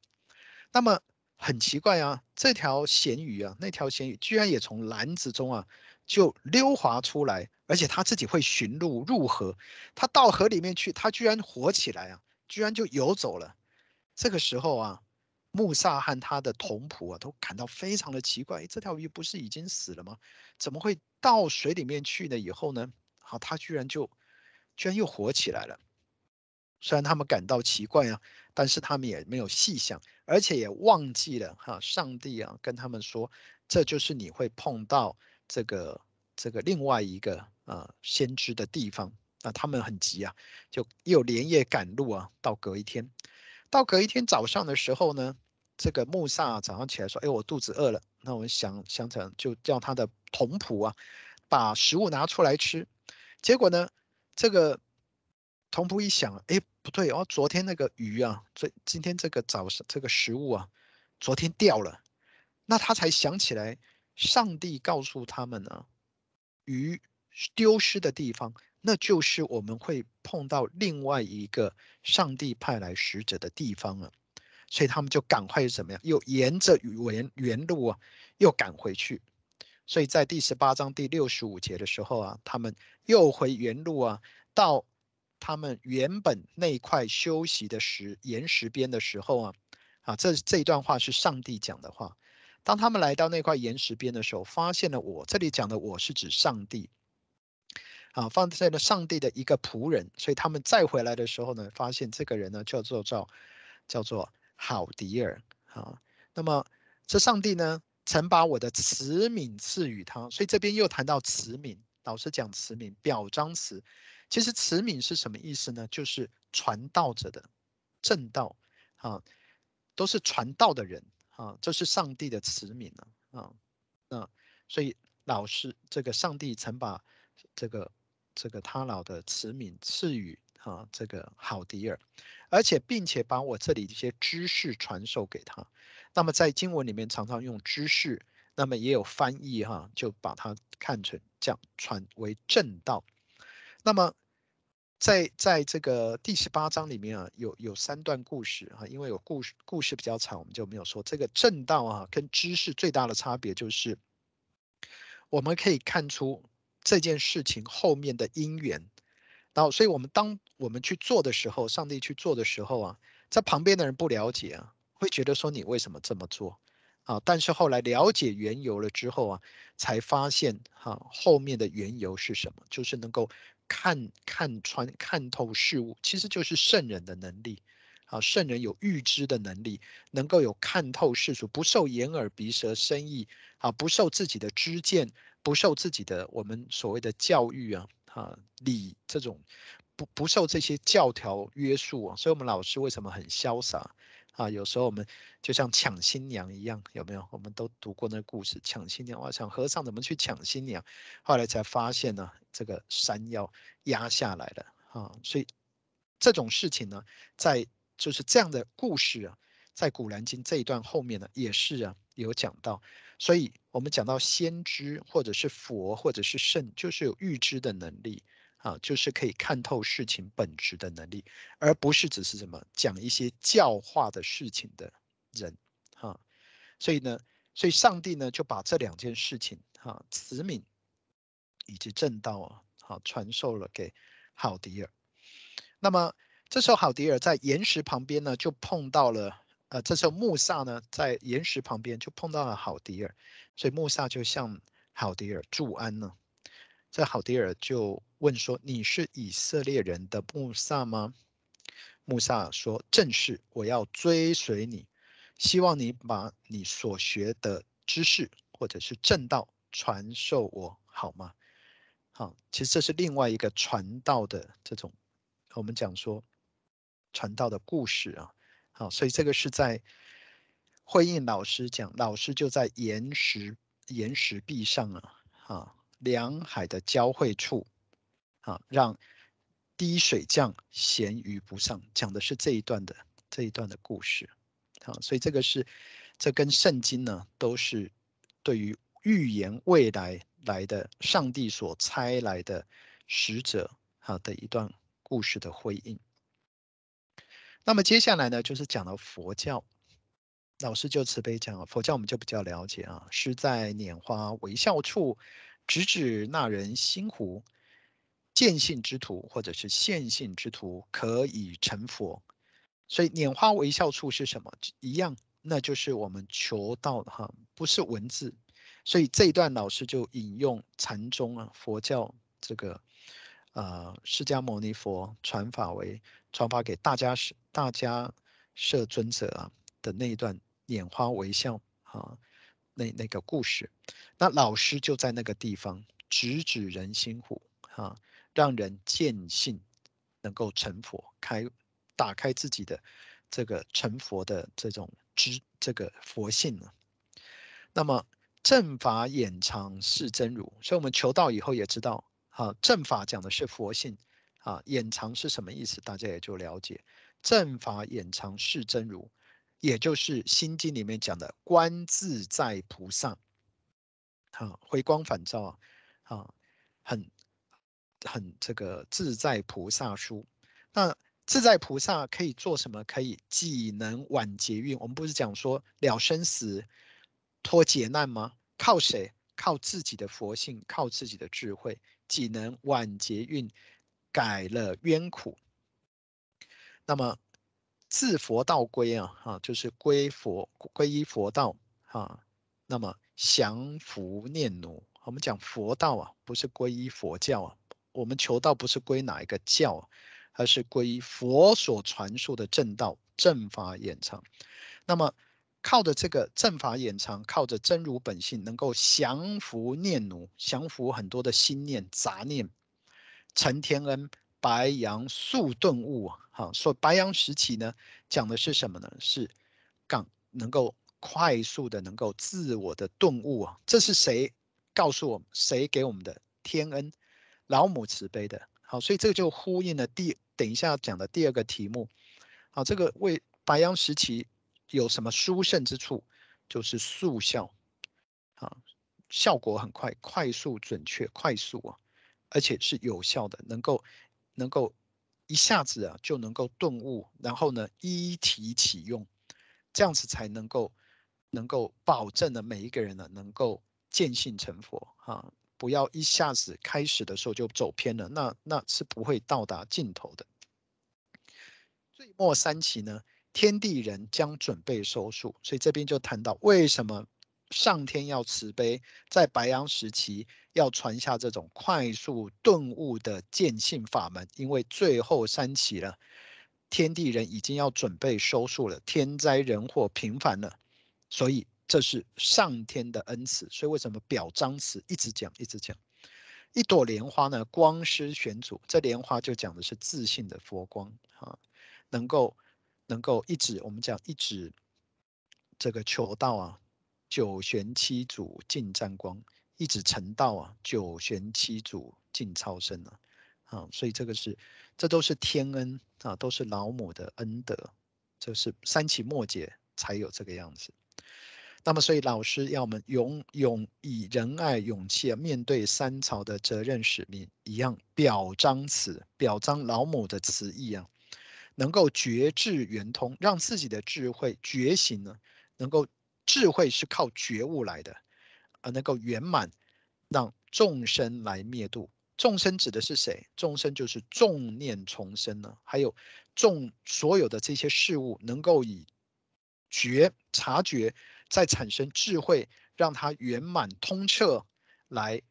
那么很奇怪啊，这条咸鱼啊，那条咸鱼居然也从篮子中啊就溜滑出来，而且它自己会寻路入河，它到河里面去，它居然活起来啊，居然就游走了。这个时候啊，穆萨和他的同仆啊都感到非常的奇怪，这条鱼不是已经死了吗？怎么会到水里面去呢？以后呢，好，它居然就居然又活起来了。虽然他们感到奇怪啊，但是他们也没有细想，而且也忘记了哈，上帝啊跟他们说，这就是你会碰到这个这个另外一个啊先知的地方啊。他们很急啊，就又连夜赶路啊，到隔一天，到隔一天早上的时候呢，这个穆萨早上起来说：“哎，我肚子饿了。”那我们想想想，就叫他的童仆啊，把食物拿出来吃。结果呢，这个。童仆一想，哎，不对哦，昨天那个鱼啊，这今天这个早上这个食物啊，昨天掉了，那他才想起来，上帝告诉他们呢，鱼丢失的地方，那就是我们会碰到另外一个上帝派来使者的地方啊，所以他们就赶快怎么样，又沿着原原路啊，又赶回去，所以在第十八章第六十五节的时候啊，他们又回原路啊，到。他们原本那块休息的石岩石边的时候啊，啊，这这一段话是上帝讲的话。当他们来到那块岩石边的时候，发现了我，这里讲的我是指上帝，啊，放在了上帝的一个仆人。所以他们再回来的时候呢，发现这个人呢叫做叫叫做好迪尔啊。那么这上帝呢曾把我的慈悯赐予他，所以这边又谈到慈悯，老师讲慈悯，表彰词。其实慈悯是什么意思呢？就是传道者的正道啊，都是传道的人啊，这是上帝的慈悯啊啊，那所以老师这个上帝曾把这个这个他老的慈悯赐予啊这个好迪尔，而且并且把我这里一些知识传授给他。那么在经文里面常常用知识，那么也有翻译哈，就把它看成这样传为正道。那么，在在这个第十八章里面啊，有有三段故事啊，因为有故事故事比较长，我们就没有说这个正道啊跟知识最大的差别就是，我们可以看出这件事情后面的因缘，然后所以我们当我们去做的时候，上帝去做的时候啊，在旁边的人不了解啊，会觉得说你为什么这么做啊？但是后来了解缘由了之后啊，才发现哈后面的缘由是什么，就是能够。看看穿看透事物，其实就是圣人的能力。啊，圣人有预知的能力，能够有看透世俗，不受眼耳鼻舌身意，啊，不受自己的知见，不受自己的我们所谓的教育啊，啊礼这种，不不受这些教条约束啊。所以，我们老师为什么很潇洒？啊，有时候我们就像抢新娘一样，有没有？我们都读过那个故事，抢新娘。我想和尚怎么去抢新娘？后来才发现呢，这个山要压下来了啊。所以这种事情呢，在就是这样的故事啊，在《古兰经》这一段后面呢，也是啊有讲到。所以我们讲到先知，或者是佛，或者是圣，就是有预知的能力。啊，就是可以看透事情本质的能力，而不是只是什么讲一些教化的事情的人，哈。所以呢，所以上帝呢就把这两件事情，哈，慈悯以及正道啊，好传授了给好迪尔。那么这时候好迪尔在岩石旁边呢，就碰到了，呃，这时候穆萨呢在岩石旁边就碰到了好迪尔，所以穆萨就向好迪尔祝安呢。这好迪尔就问说：“你是以色列人的穆萨吗？”穆萨说：“正是，我要追随你，希望你把你所学的知识或者是正道传授我，好吗？”好，其实这是另外一个传道的这种，我们讲说传道的故事啊。好，所以这个是在回应老师讲，老师就在岩石岩石壁上啊，啊。两海的交汇处，啊，让滴水降，咸鱼不上，讲的是这一段的这一段的故事，啊，所以这个是这跟圣经呢都是对于预言未来来的上帝所差来的使者啊的一段故事的回应。那么接下来呢，就是讲到佛教，老师就慈悲讲，佛教我们就比较了解啊。是在拈花微笑处，直指那人心湖。见性之徒或者是现性之徒，可以成佛。所以拈花微笑处是什么？一样，那就是我们求道的哈，不是文字。所以这一段老师就引用禅宗啊，佛教这个呃释迦牟尼佛传法为传法给大家是大家设尊者啊的那一段拈花微笑啊那那个故事，那老师就在那个地方直指人心湖啊，让人见性能够成佛，开打开自己的这个成佛的这种知这个佛性呢。那么。正法掩藏是真如，所以我们求道以后也知道，啊，正法讲的是佛性，啊，眼藏是什么意思？大家也就了解，正法掩藏是真如，也就是心经里面讲的观自在菩萨，啊，回光返照啊，啊，很很这个自在菩萨书。那自在菩萨可以做什么？可以既能挽劫运，我们不是讲说了生死。脱劫难吗？靠谁？靠自己的佛性，靠自己的智慧，既能挽劫运，改了冤苦。那么自佛道归啊，哈，就是归佛，皈依佛道啊。那么降伏念奴，我们讲佛道啊，不是皈依佛教啊。我们求道不是归哪一个教，而是归佛所传授的正道，正法眼藏。那么。靠着这个正法眼藏，靠着真如本性，能够降伏念奴，降服很多的心念杂念，成天恩，白羊速顿悟啊。哈，说白羊时期呢，讲的是什么呢？是刚能够快速的能够自我的顿悟啊。这是谁告诉我们？谁给我们的？天恩，老母慈悲的。好，所以这个就呼应了第等一下讲的第二个题目。好，这个为白羊时期。有什么殊胜之处？就是速效，啊，效果很快，快速、准确、快速啊，而且是有效的，能够能够一下子啊就能够顿悟，然后呢依体启用，这样子才能够能够保证了每一个人呢能够见性成佛啊，不要一下子开始的时候就走偏了，那那是不会到达尽头的。最末三期呢？天地人将准备收束，所以这边就谈到为什么上天要慈悲，在白羊时期要传下这种快速顿悟的见性法门，因为最后三期了，天地人已经要准备收束了，天灾人祸频繁了，所以这是上天的恩赐。所以为什么表彰词一直讲一直讲？一朵莲花呢，光施选主，这莲花就讲的是自信的佛光啊，能够。能够一指，我们讲一指，这个求道啊，九玄七祖尽沾光；一指成道啊，九玄七祖尽超生啊。啊，所以这个是，这都是天恩啊，都是老母的恩德，这是三期末劫才有这个样子。那么，所以老师要我们勇勇以仁爱勇气，面对三朝的责任使命一样，表彰此，表彰老母的慈意啊。能够觉智圆通，让自己的智慧觉醒呢？能够智慧是靠觉悟来的，而能够圆满，让众生来灭度。众生指的是谁？众生就是众念重生呢，还有众所有的这些事物，能够以觉察觉，再产生智慧，让它圆满通彻，来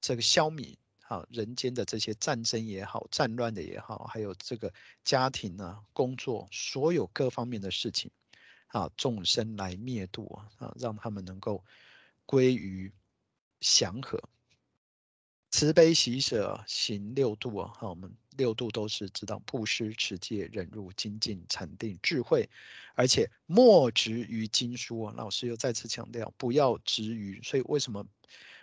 这个消弭。啊，人间的这些战争也好，战乱的也好，还有这个家庭啊、工作，所有各方面的事情，啊，众生来灭度啊，啊，让他们能够归于祥和，慈悲喜舍行六度啊。好，我们六度都是知道布施、持戒、忍辱、精进、禅定、智慧，而且莫执于经书。老师又再次强调，不要执于。所以为什么？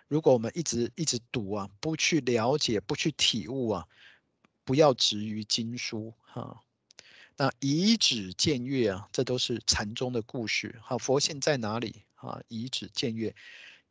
如果我们一直一直读啊，不去了解，不去体悟啊，不要执于经书哈。那以指见月啊，这都是禅宗的故事。好，佛性在哪里啊？以指见月，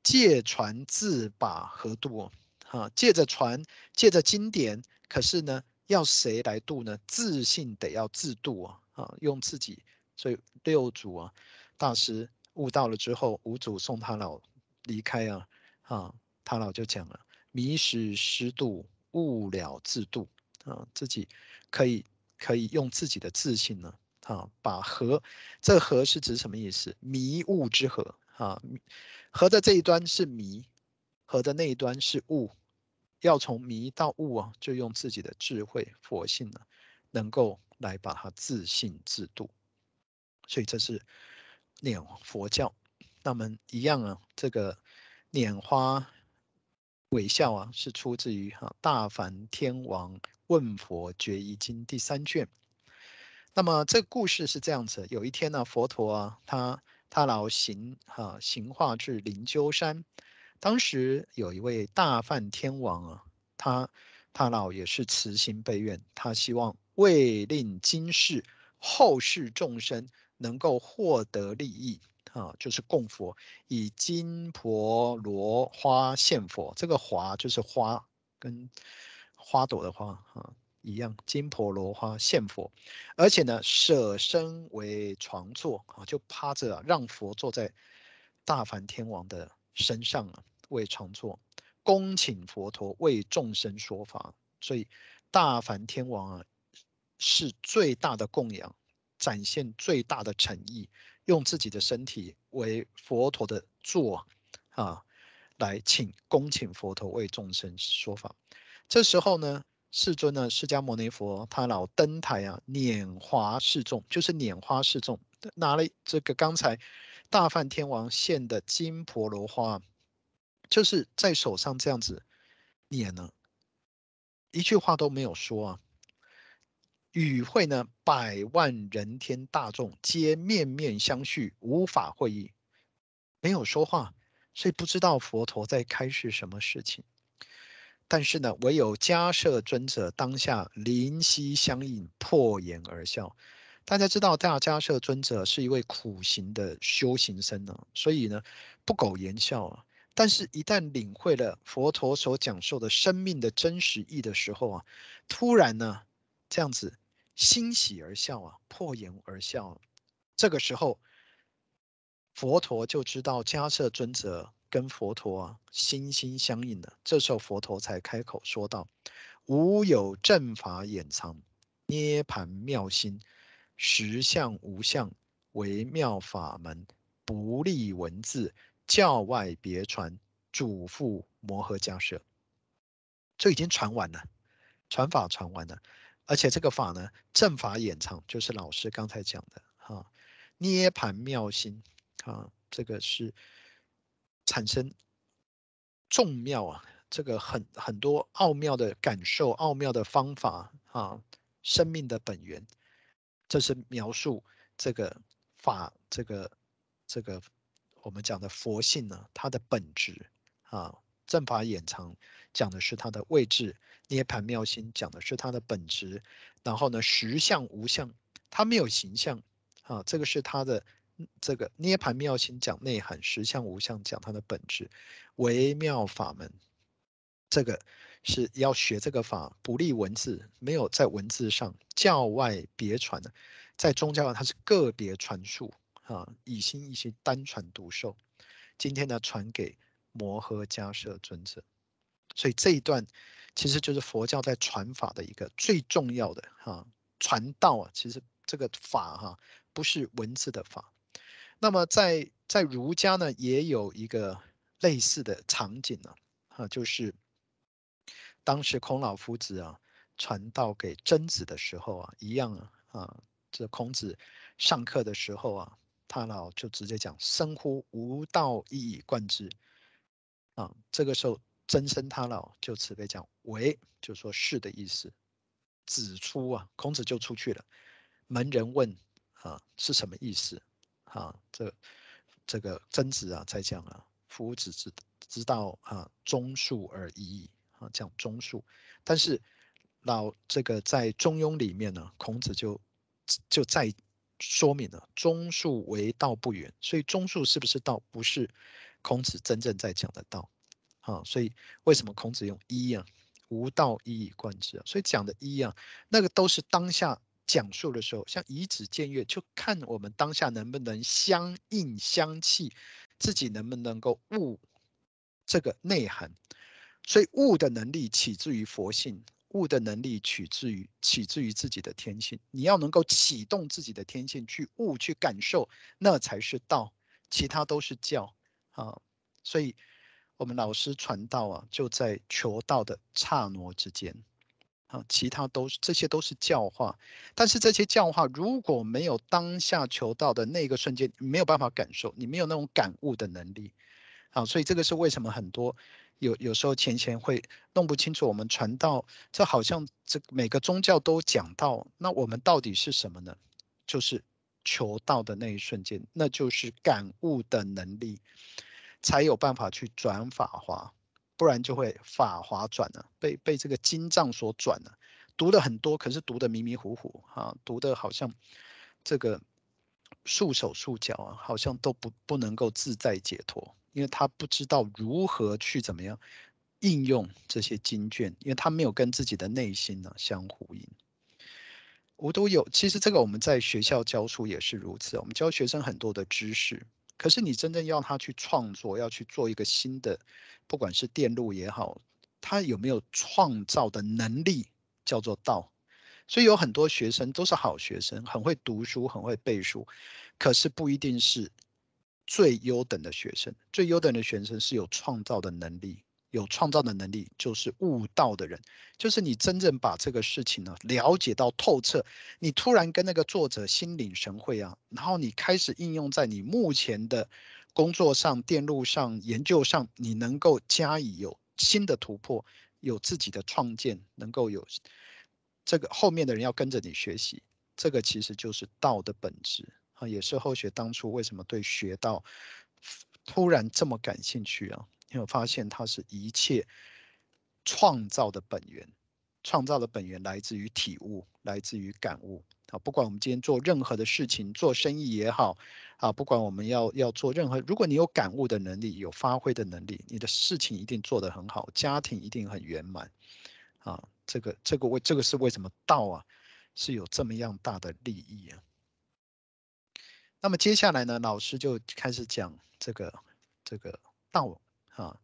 借传自把何度？哈，借着传，借着经典，可是呢，要谁来度呢？自信得要自度啊！啊，用自己，所以六祖啊，大师悟到了之后，五祖送他老离开啊，啊，他老就讲了：迷时师度，悟了自度啊，自己可以可以用自己的自信呢，啊，把河，这和是指什么意思？迷悟之河啊，河的这一端是迷，河的那一端是悟，要从迷到悟啊，就用自己的智慧佛性呢，能够来把它自信自度，所以这是。拈佛教，那么一样啊，这个拈花微笑啊，是出自于哈《大梵天王问佛决疑经》第三卷。那么这故事是这样子：有一天呢，佛陀啊，他他老行哈行化至灵鹫山，当时有一位大梵天王啊，他他老也是慈心悲愿，他希望为令今世后世众生。能够获得利益啊，就是供佛，以金婆罗花献佛。这个华就是花，跟花朵的花啊一样。金婆罗花献佛，而且呢，舍身为床座啊，就趴着啊，让佛坐在大梵天王的身上啊，为床座，恭请佛陀为众生说法。所以大梵天王啊，是最大的供养。展现最大的诚意，用自己的身体为佛陀的座啊，来请恭请佛陀为众生说法。这时候呢，世尊呢，释迦牟尼佛他老登台啊，拈花示众，就是拈花示众，拿了这个刚才大梵天王献的金婆罗花，就是在手上这样子捻呢，一句话都没有说啊。与会呢，百万人天大众皆面面相觑，无法会意，没有说话，所以不知道佛陀在开示什么事情。但是呢，唯有迦叶尊者当下灵犀相应，破颜而笑。大家知道，大迦叶尊者是一位苦行的修行僧呢，所以呢，不苟言笑啊。但是，一旦领会了佛陀所讲授的生命的真实义的时候啊，突然呢。这样子，欣喜而笑啊，破颜而笑。这个时候，佛陀就知道迦叶尊者跟佛陀啊心心相印了。这时候，佛陀才开口说道：“吾有正法掩藏，涅槃妙心，实相无相，微妙法门，不立文字，教外别传，嘱咐摩诃迦叶。”这已经传完了，传法传完了。而且这个法呢，正法演唱，就是老师刚才讲的哈，涅槃妙心啊，这个是产生众妙啊，这个很很多奥妙的感受，奥妙的方法啊，生命的本源，这是描述这个法，这个这个我们讲的佛性呢，它的本质啊，正法掩藏讲的是它的位置。涅槃妙心讲的是它的本质，然后呢，实相无相，它没有形象啊，这个是它的这个涅槃妙心讲内涵，实相无相讲它的本质，微妙法门，这个是要学这个法，不立文字，没有在文字上，教外别传的，在宗教上它是个别传述啊，以心一心单传独授，今天呢传给摩诃迦叶尊者，所以这一段。其实就是佛教在传法的一个最重要的哈传道啊，其实这个法哈不是文字的法。那么在在儒家呢，也有一个类似的场景呢，啊，就是当时孔老夫子啊传道给曾子的时候啊，一样啊啊，这孔子上课的时候啊，他老就直接讲：“生乎吾道，一以贯之。”啊，这个时候。曾生他老就慈悲讲，为就说是的意思。子出啊，孔子就出去了。门人问啊，是什么意思？啊，这这个曾子啊在讲啊，夫子之之道啊，忠恕而已矣啊，讲中恕。但是老这个在中庸里面呢，孔子就就在说明了中恕为道不远，所以中恕是不是道？不是孔子真正在讲的道。啊，所以为什么孔子用一啊？无道一以贯之啊。所以讲的一啊，那个都是当下讲述的时候，像以指见月，就看我们当下能不能相应相契，自己能不能够悟这个内涵。所以悟的能力起自于佛性，悟的能力取自于起自于自己的天性。你要能够启动自己的天性去悟去感受，那才是道，其他都是教啊。所以，我们老师传道啊，就在求道的刹那之间。啊，其他都是这些都是教化，但是这些教化如果没有当下求道的那个瞬间，没有办法感受，你没有那种感悟的能力，啊，所以这个是为什么很多有有时候前贤会弄不清楚我们传道，这好像这每个宗教都讲到，那我们到底是什么呢？就是求道的那一瞬间，那就是感悟的能力，才有办法去转法华。不然就会法华转了，被被这个经藏所转了，读的很多，可是读的迷迷糊糊啊，读的好像这个束手束脚啊，好像都不不能够自在解脱，因为他不知道如何去怎么样应用这些经卷，因为他没有跟自己的内心呢相呼应。我都有，其实这个我们在学校教书也是如此，我们教学生很多的知识。可是你真正要他去创作，要去做一个新的，不管是电路也好，他有没有创造的能力，叫做道。所以有很多学生都是好学生，很会读书，很会背书，可是不一定是最优等的学生。最优等的学生是有创造的能力。有创造的能力，就是悟道的人，就是你真正把这个事情呢了解到透彻，你突然跟那个作者心领神会啊，然后你开始应用在你目前的工作上、电路上、研究上，你能够加以有新的突破，有自己的创建，能够有这个后面的人要跟着你学习，这个其实就是道的本质啊，也是后学当初为什么对学道突然这么感兴趣啊。因为我发现，它是一切创造的本源，创造的本源来自于体悟，来自于感悟啊！不管我们今天做任何的事情，做生意也好啊，不管我们要要做任何，如果你有感悟的能力，有发挥的能力，你的事情一定做得很好，家庭一定很圆满啊！这个这个为这个是为什么道啊是有这么样大的利益啊？那么接下来呢，老师就开始讲这个这个道。啊，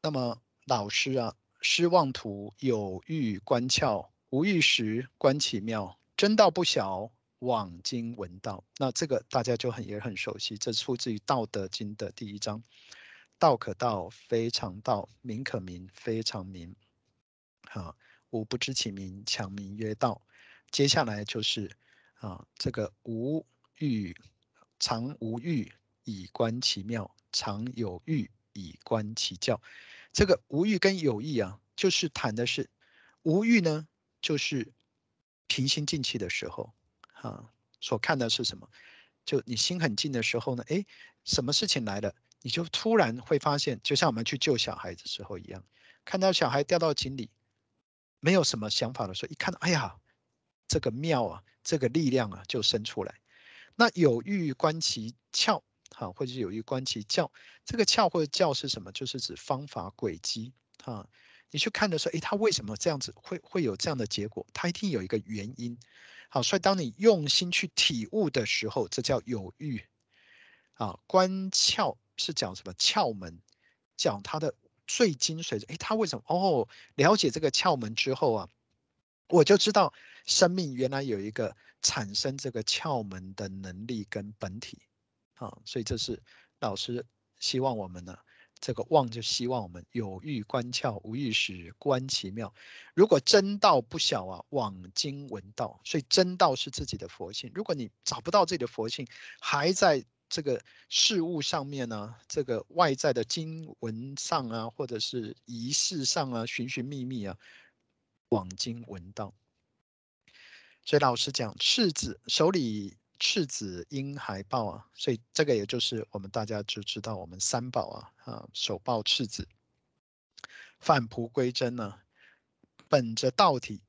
那么老师啊，失望图有欲观窍，无欲时观其妙。真道不晓，往经闻道。那这个大家就很也很熟悉，这出自于《道德经》的第一章：道可道，非常道；名可名，非常名。啊，吾不知其名，强名曰道。接下来就是啊，这个无欲，常无欲以观其妙，常有欲。以观其徼，这个无欲跟有欲啊，就是谈的是无欲呢，就是平心静气的时候，啊，所看的是什么？就你心很静的时候呢，诶，什么事情来了，你就突然会发现，就像我们去救小孩子时候一样，看到小孩掉到井里，没有什么想法的时候，一看到，哎呀，这个妙啊，这个力量啊，就生出来。那有欲观其窍。好，或者是有欲观其教，这个窍或者教是什么？就是指方法轨迹。哈，你去看的时候，诶，他为什么这样子会会有这样的结果？他一定有一个原因。好，所以当你用心去体悟的时候，这叫有欲。啊，观窍是讲什么？窍门，讲它的最精髓。诶，他为什么？哦，了解这个窍门之后啊，我就知道生命原来有一个产生这个窍门的能力跟本体。啊，所以这是老师希望我们呢，这个望就希望我们有欲观窍，无欲时观其妙。如果真道不晓啊，妄经闻道。所以真道是自己的佛性。如果你找不到自己的佛性，还在这个事物上面呢、啊，这个外在的经文上啊，或者是仪式上啊，寻寻觅觅啊，妄经闻道。所以老师讲，赤子手里。赤子婴孩抱啊，所以这个也就是我们大家就知道我们三宝啊啊，手抱赤子，返璞归真呢，本着道体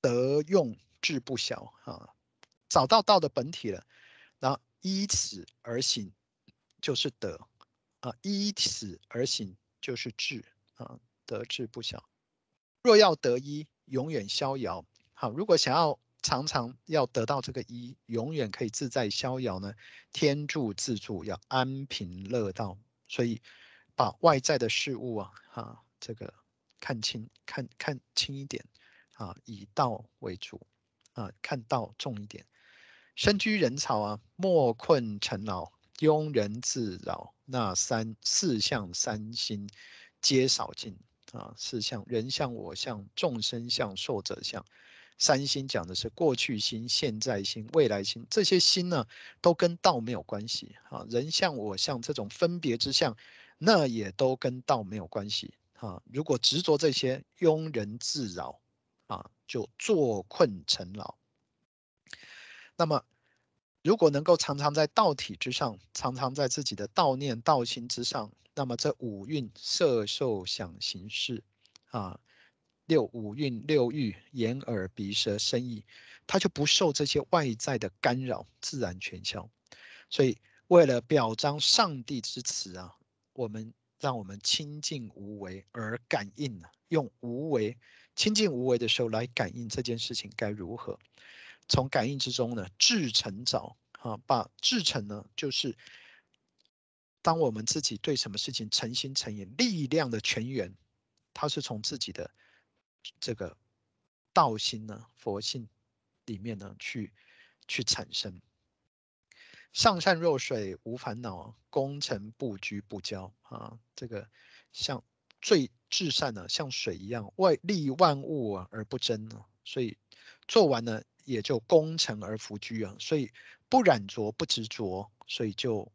得用智不小啊，找到道的本体了，然后依此而行就是德啊，依此而行就是智啊，得智不小。若要得一，永远逍遥。好，如果想要常常要得到这个一，永远可以自在逍遥呢？天助自助，要安贫乐道，所以把外在的事物啊，哈，这个看清，看看清一点啊，以道为主啊，看道重一点。身居人曹啊，莫困尘劳，庸人自扰。那三四象三心皆扫尽啊，四相人相、我相、众生相、寿者相。三心讲的是过去心、现在心、未来心，这些心呢，都跟道没有关系啊。人相、我相这种分别之相，那也都跟道没有关系啊。如果执着这些，庸人自扰啊，就坐困臣劳。那么，如果能够常常在道体之上，常常在自己的道念、道心之上，那么这五蕴色、受、想、行、识啊。六五蕴六欲眼耳鼻舌身意，它就不受这些外在的干扰，自然全消。所以，为了表彰上帝之慈啊，我们让我们清净无为而感应，用无为清净无为的时候来感应这件事情该如何。从感应之中呢，至诚找啊，把至诚呢，就是当我们自己对什么事情诚心诚意，力量的泉源，它是从自己的。这个道心呢，佛性里面呢，去去产生。上善若水无烦恼，功成不居不骄啊。这个像最至善呢，像水一样，外利万物而不争，所以做完呢，也就功成而弗居啊。所以不染着不执着，所以就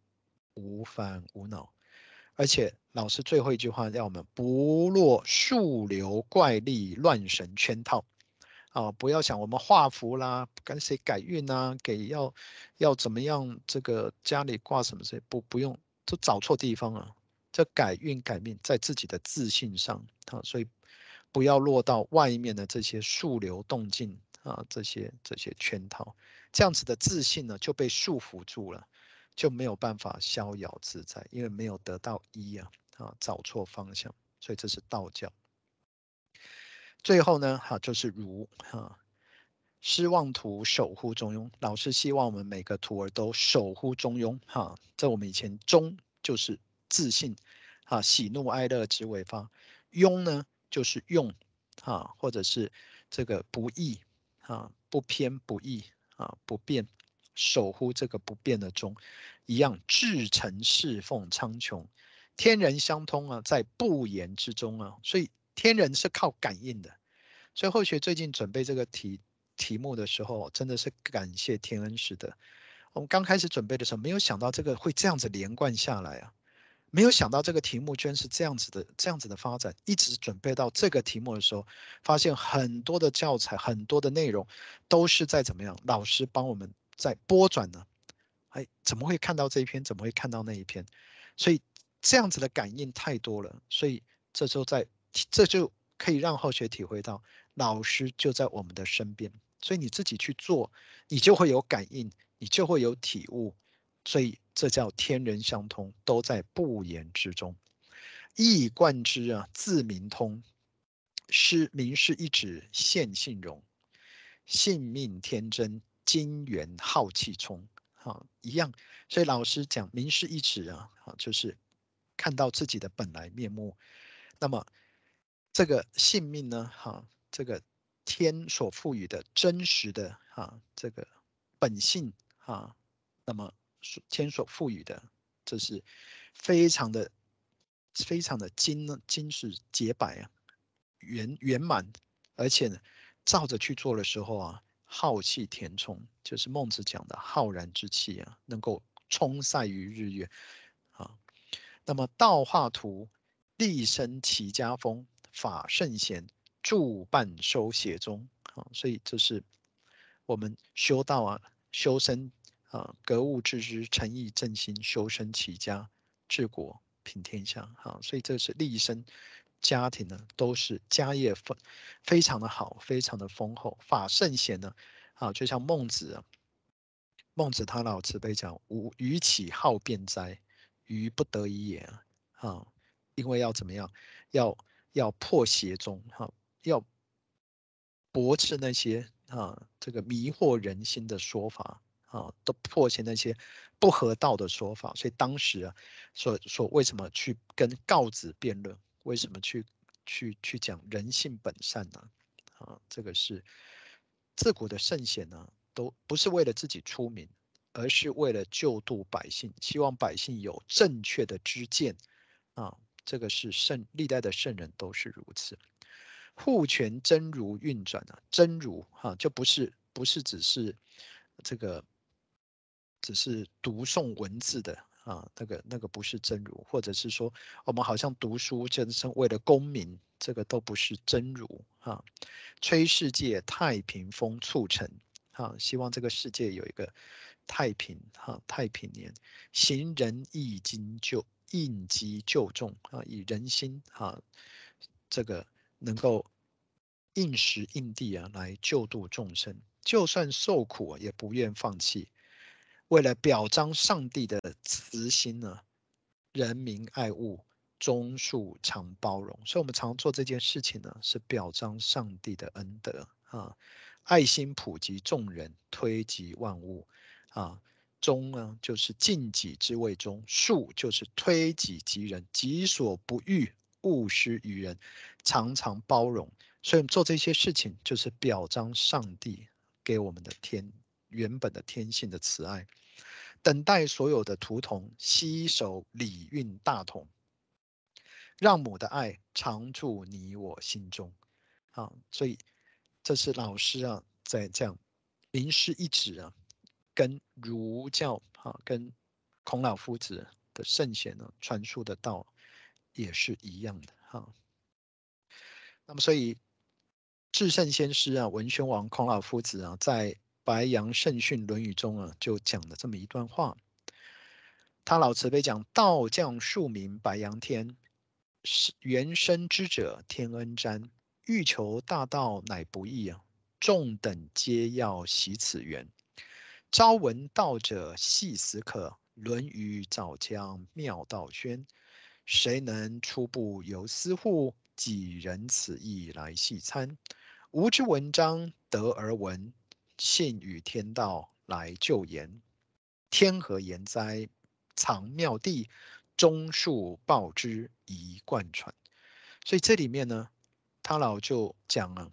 无烦无恼。而且老师最后一句话让我们不落数流怪力乱神圈套，啊，不要想我们画符啦，跟谁改运啊，给要要怎么样，这个家里挂什么谁不不用，都找错地方了。这改运改命在自己的自信上啊，所以不要落到外面的这些数流动静啊，这些这些圈套，这样子的自信呢就被束缚住了。就没有办法逍遥自在，因为没有得到一啊啊，找错方向，所以这是道教。最后呢，哈就是儒哈，师望徒守护中庸。老师希望我们每个徒儿都守护中庸哈。在我们以前，中就是自信啊，喜怒哀乐之为法。庸呢就是用啊，或者是这个不义啊，不偏不倚啊，不变。守护这个不变的中，一样至诚侍奉苍穹，天人相通啊，在不言之中啊，所以天人是靠感应的。所以后学最近准备这个题题目的时候，真的是感谢天恩师的。我们刚开始准备的时候，没有想到这个会这样子连贯下来啊，没有想到这个题目居然是这样子的，这样子的发展。一直准备到这个题目的时候，发现很多的教材，很多的内容都是在怎么样，老师帮我们。在拨转呢，哎，怎么会看到这一篇？怎么会看到那一篇？所以这样子的感应太多了，所以这时候在，这就可以让后学体会到，老师就在我们的身边，所以你自己去做，你就会有感应，你就会有体悟，所以这叫天人相通，都在不言之中，一以贯之啊，自明通，师明是一指现性容，性命天真。金元浩气冲，哈，一样，所以老师讲明是一指啊，啊，就是看到自己的本来面目。那么这个性命呢，哈，这个天所赋予的真实的哈，这个本性哈，那么天所赋予的，这是非常的非常的精，精是洁白啊，圆圆满，而且呢，照着去做的时候啊。浩气填充，就是孟子讲的浩然之气啊，能够充塞于日月啊。那么道化图，立身齐家风，法圣贤，助办收协中啊。所以这是我们修道啊，修身啊，格物致知，诚意正心，修身齐家，治国平天下啊。所以这是立身。家庭呢，都是家业丰，非常的好，非常的丰厚。法圣贤呢，啊，就像孟子啊，孟子他老慈悲讲，吾予岂好辩哉？予不得已也啊，因为要怎么样？要要破邪宗哈，要驳斥那些啊，这个迷惑人心的说法啊，都破解那些不合道的说法。所以当时啊，说说为什么去跟告子辩论，为什么去去去讲人性本善呢？啊，这个是自古的圣贤呢，都不是为了自己出名，而是为了救度百姓，希望百姓有正确的知见啊。这个是圣历代的圣人都是如此。护权真如运转啊，真如哈就不是不是只是这个，只是读诵文字的啊，那个那个不是真如，或者是说我们好像读书就是为了功名，这个都不是真如啊。吹世界太平风促成啊，希望这个世界有一个太平哈太平年，行仁义经救。应机救众啊，以人心啊，这个能够应时应地啊来救度众生，就算受苦也不愿放弃。为了表彰上帝的慈心呢，人民爱物，忠恕常包容。所以，我们常做这件事情呢，是表彰上帝的恩德啊，爱心普及众人，推及万物啊。忠呢，就是尽己之谓忠；恕就是推己及人，己所不欲，勿施于人，常常包容。所以，我们做这些事情，就是表彰上帝给我们的天原本的天性的慈爱。等待所有的徒童携手礼运大同，让母的爱常驻你我心中。啊，所以这是老师啊，在这样名师一指啊。跟儒教啊，跟孔老夫子的圣贤呢传述的道也是一样的哈。那么，所以至圣先师啊，文宣王孔老夫子啊，在《白杨圣训论语》中啊，就讲了这么一段话。他老慈悲讲：“道降庶民白杨天，原生之者天恩瞻。欲求大道乃不易啊，众等皆要习此缘。”朝闻道者夕死可，《论语》早将妙道宣。谁能初步由私护，几人此意来细参？吾之文章得而闻，信与天道来就言。天何言哉？藏妙地，中恕报之一贯传。所以这里面呢，他老就讲了。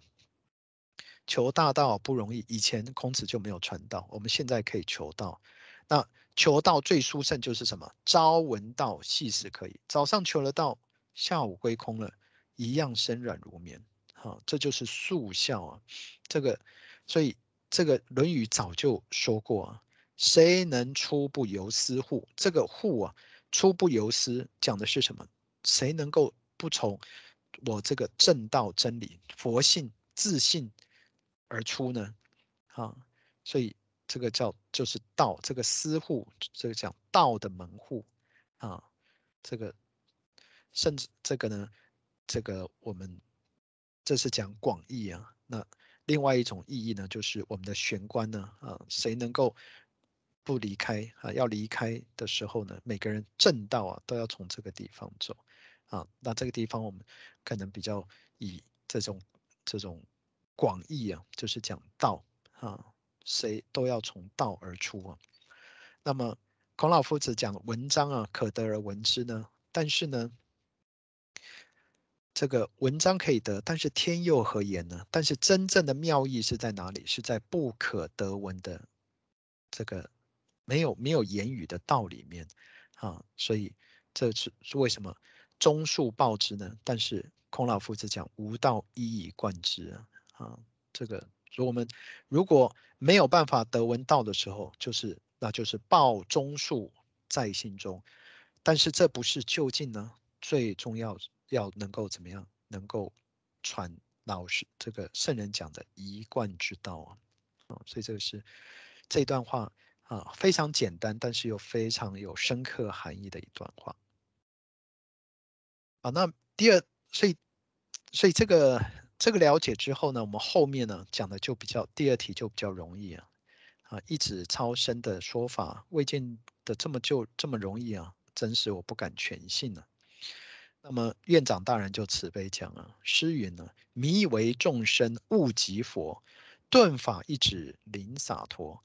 求大道不容易，以前孔子就没有传道，我们现在可以求道。那求道最殊胜就是什么？朝闻道，夕死可矣。早上求了道，下午归空了，一样身软如绵。好，这就是速效啊。这个，所以这个《论语》早就说过啊。谁能出不由私护？这个护啊，出不由私讲的是什么？谁能够不从我这个正道真理、佛性、自信？而出呢，啊，所以这个叫就是道，这个私护，这个讲道的门户，啊，这个甚至这个呢，这个我们这是讲广义啊。那另外一种意义呢，就是我们的玄关呢，啊，谁能够不离开啊？要离开的时候呢，每个人正道啊，都要从这个地方走，啊，那这个地方我们可能比较以这种这种。广义啊，就是讲道啊，谁都要从道而出啊。那么孔老夫子讲文章啊，可得而闻之呢，但是呢，这个文章可以得，但是天又何言呢？但是真正的妙义是在哪里？是在不可得闻的这个没有没有言语的道里面啊。所以这是是为什么忠恕报之呢？但是孔老夫子讲无道一以贯之啊。啊，这个，所以我们如果没有办法得闻道的时候，就是那就是报忠恕在心中，但是这不是究竟呢，最重要要能够怎么样，能够传老师这个圣人讲的一贯之道啊，啊，所以这个是这段话啊，非常简单，但是又非常有深刻含义的一段话。啊，那第二，所以所以这个。这个了解之后呢，我们后面呢讲的就比较第二题就比较容易啊，啊，一指超生的说法未见得这么就这么容易啊，真是我不敢全信了啊。那么院长大人就慈悲讲啊，诗云呢，迷为众生误即佛，顿法一指临洒脱，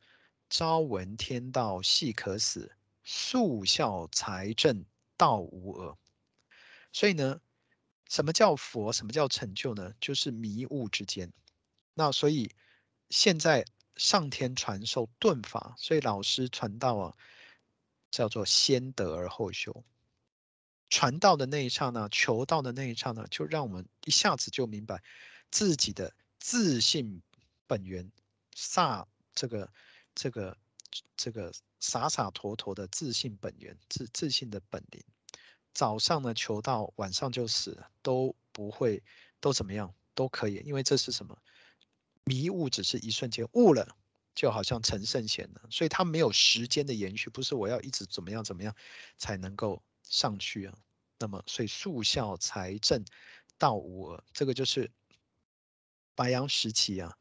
朝闻天道夕可死，速效财政道无讹。所以呢，什么叫佛？什么叫成就呢？就是迷悟之间。那所以现在上天传授顿法，所以老师传道啊，叫做先得而后修。传道的那一刹那，求道的那一刹那，就让我们一下子就明白自己的自信本源，洒这个这个这个洒洒脱脱的自信本源，自自信的本灵。早上呢求道，晚上就死了，都不会都怎么样都可以，因为这是什么？迷悟只是一瞬间，悟了就好像成圣贤了，所以他没有时间的延续，不是我要一直怎么样怎么样才能够上去啊。那么所以速效财政道无讹，这个就是白阳时期啊。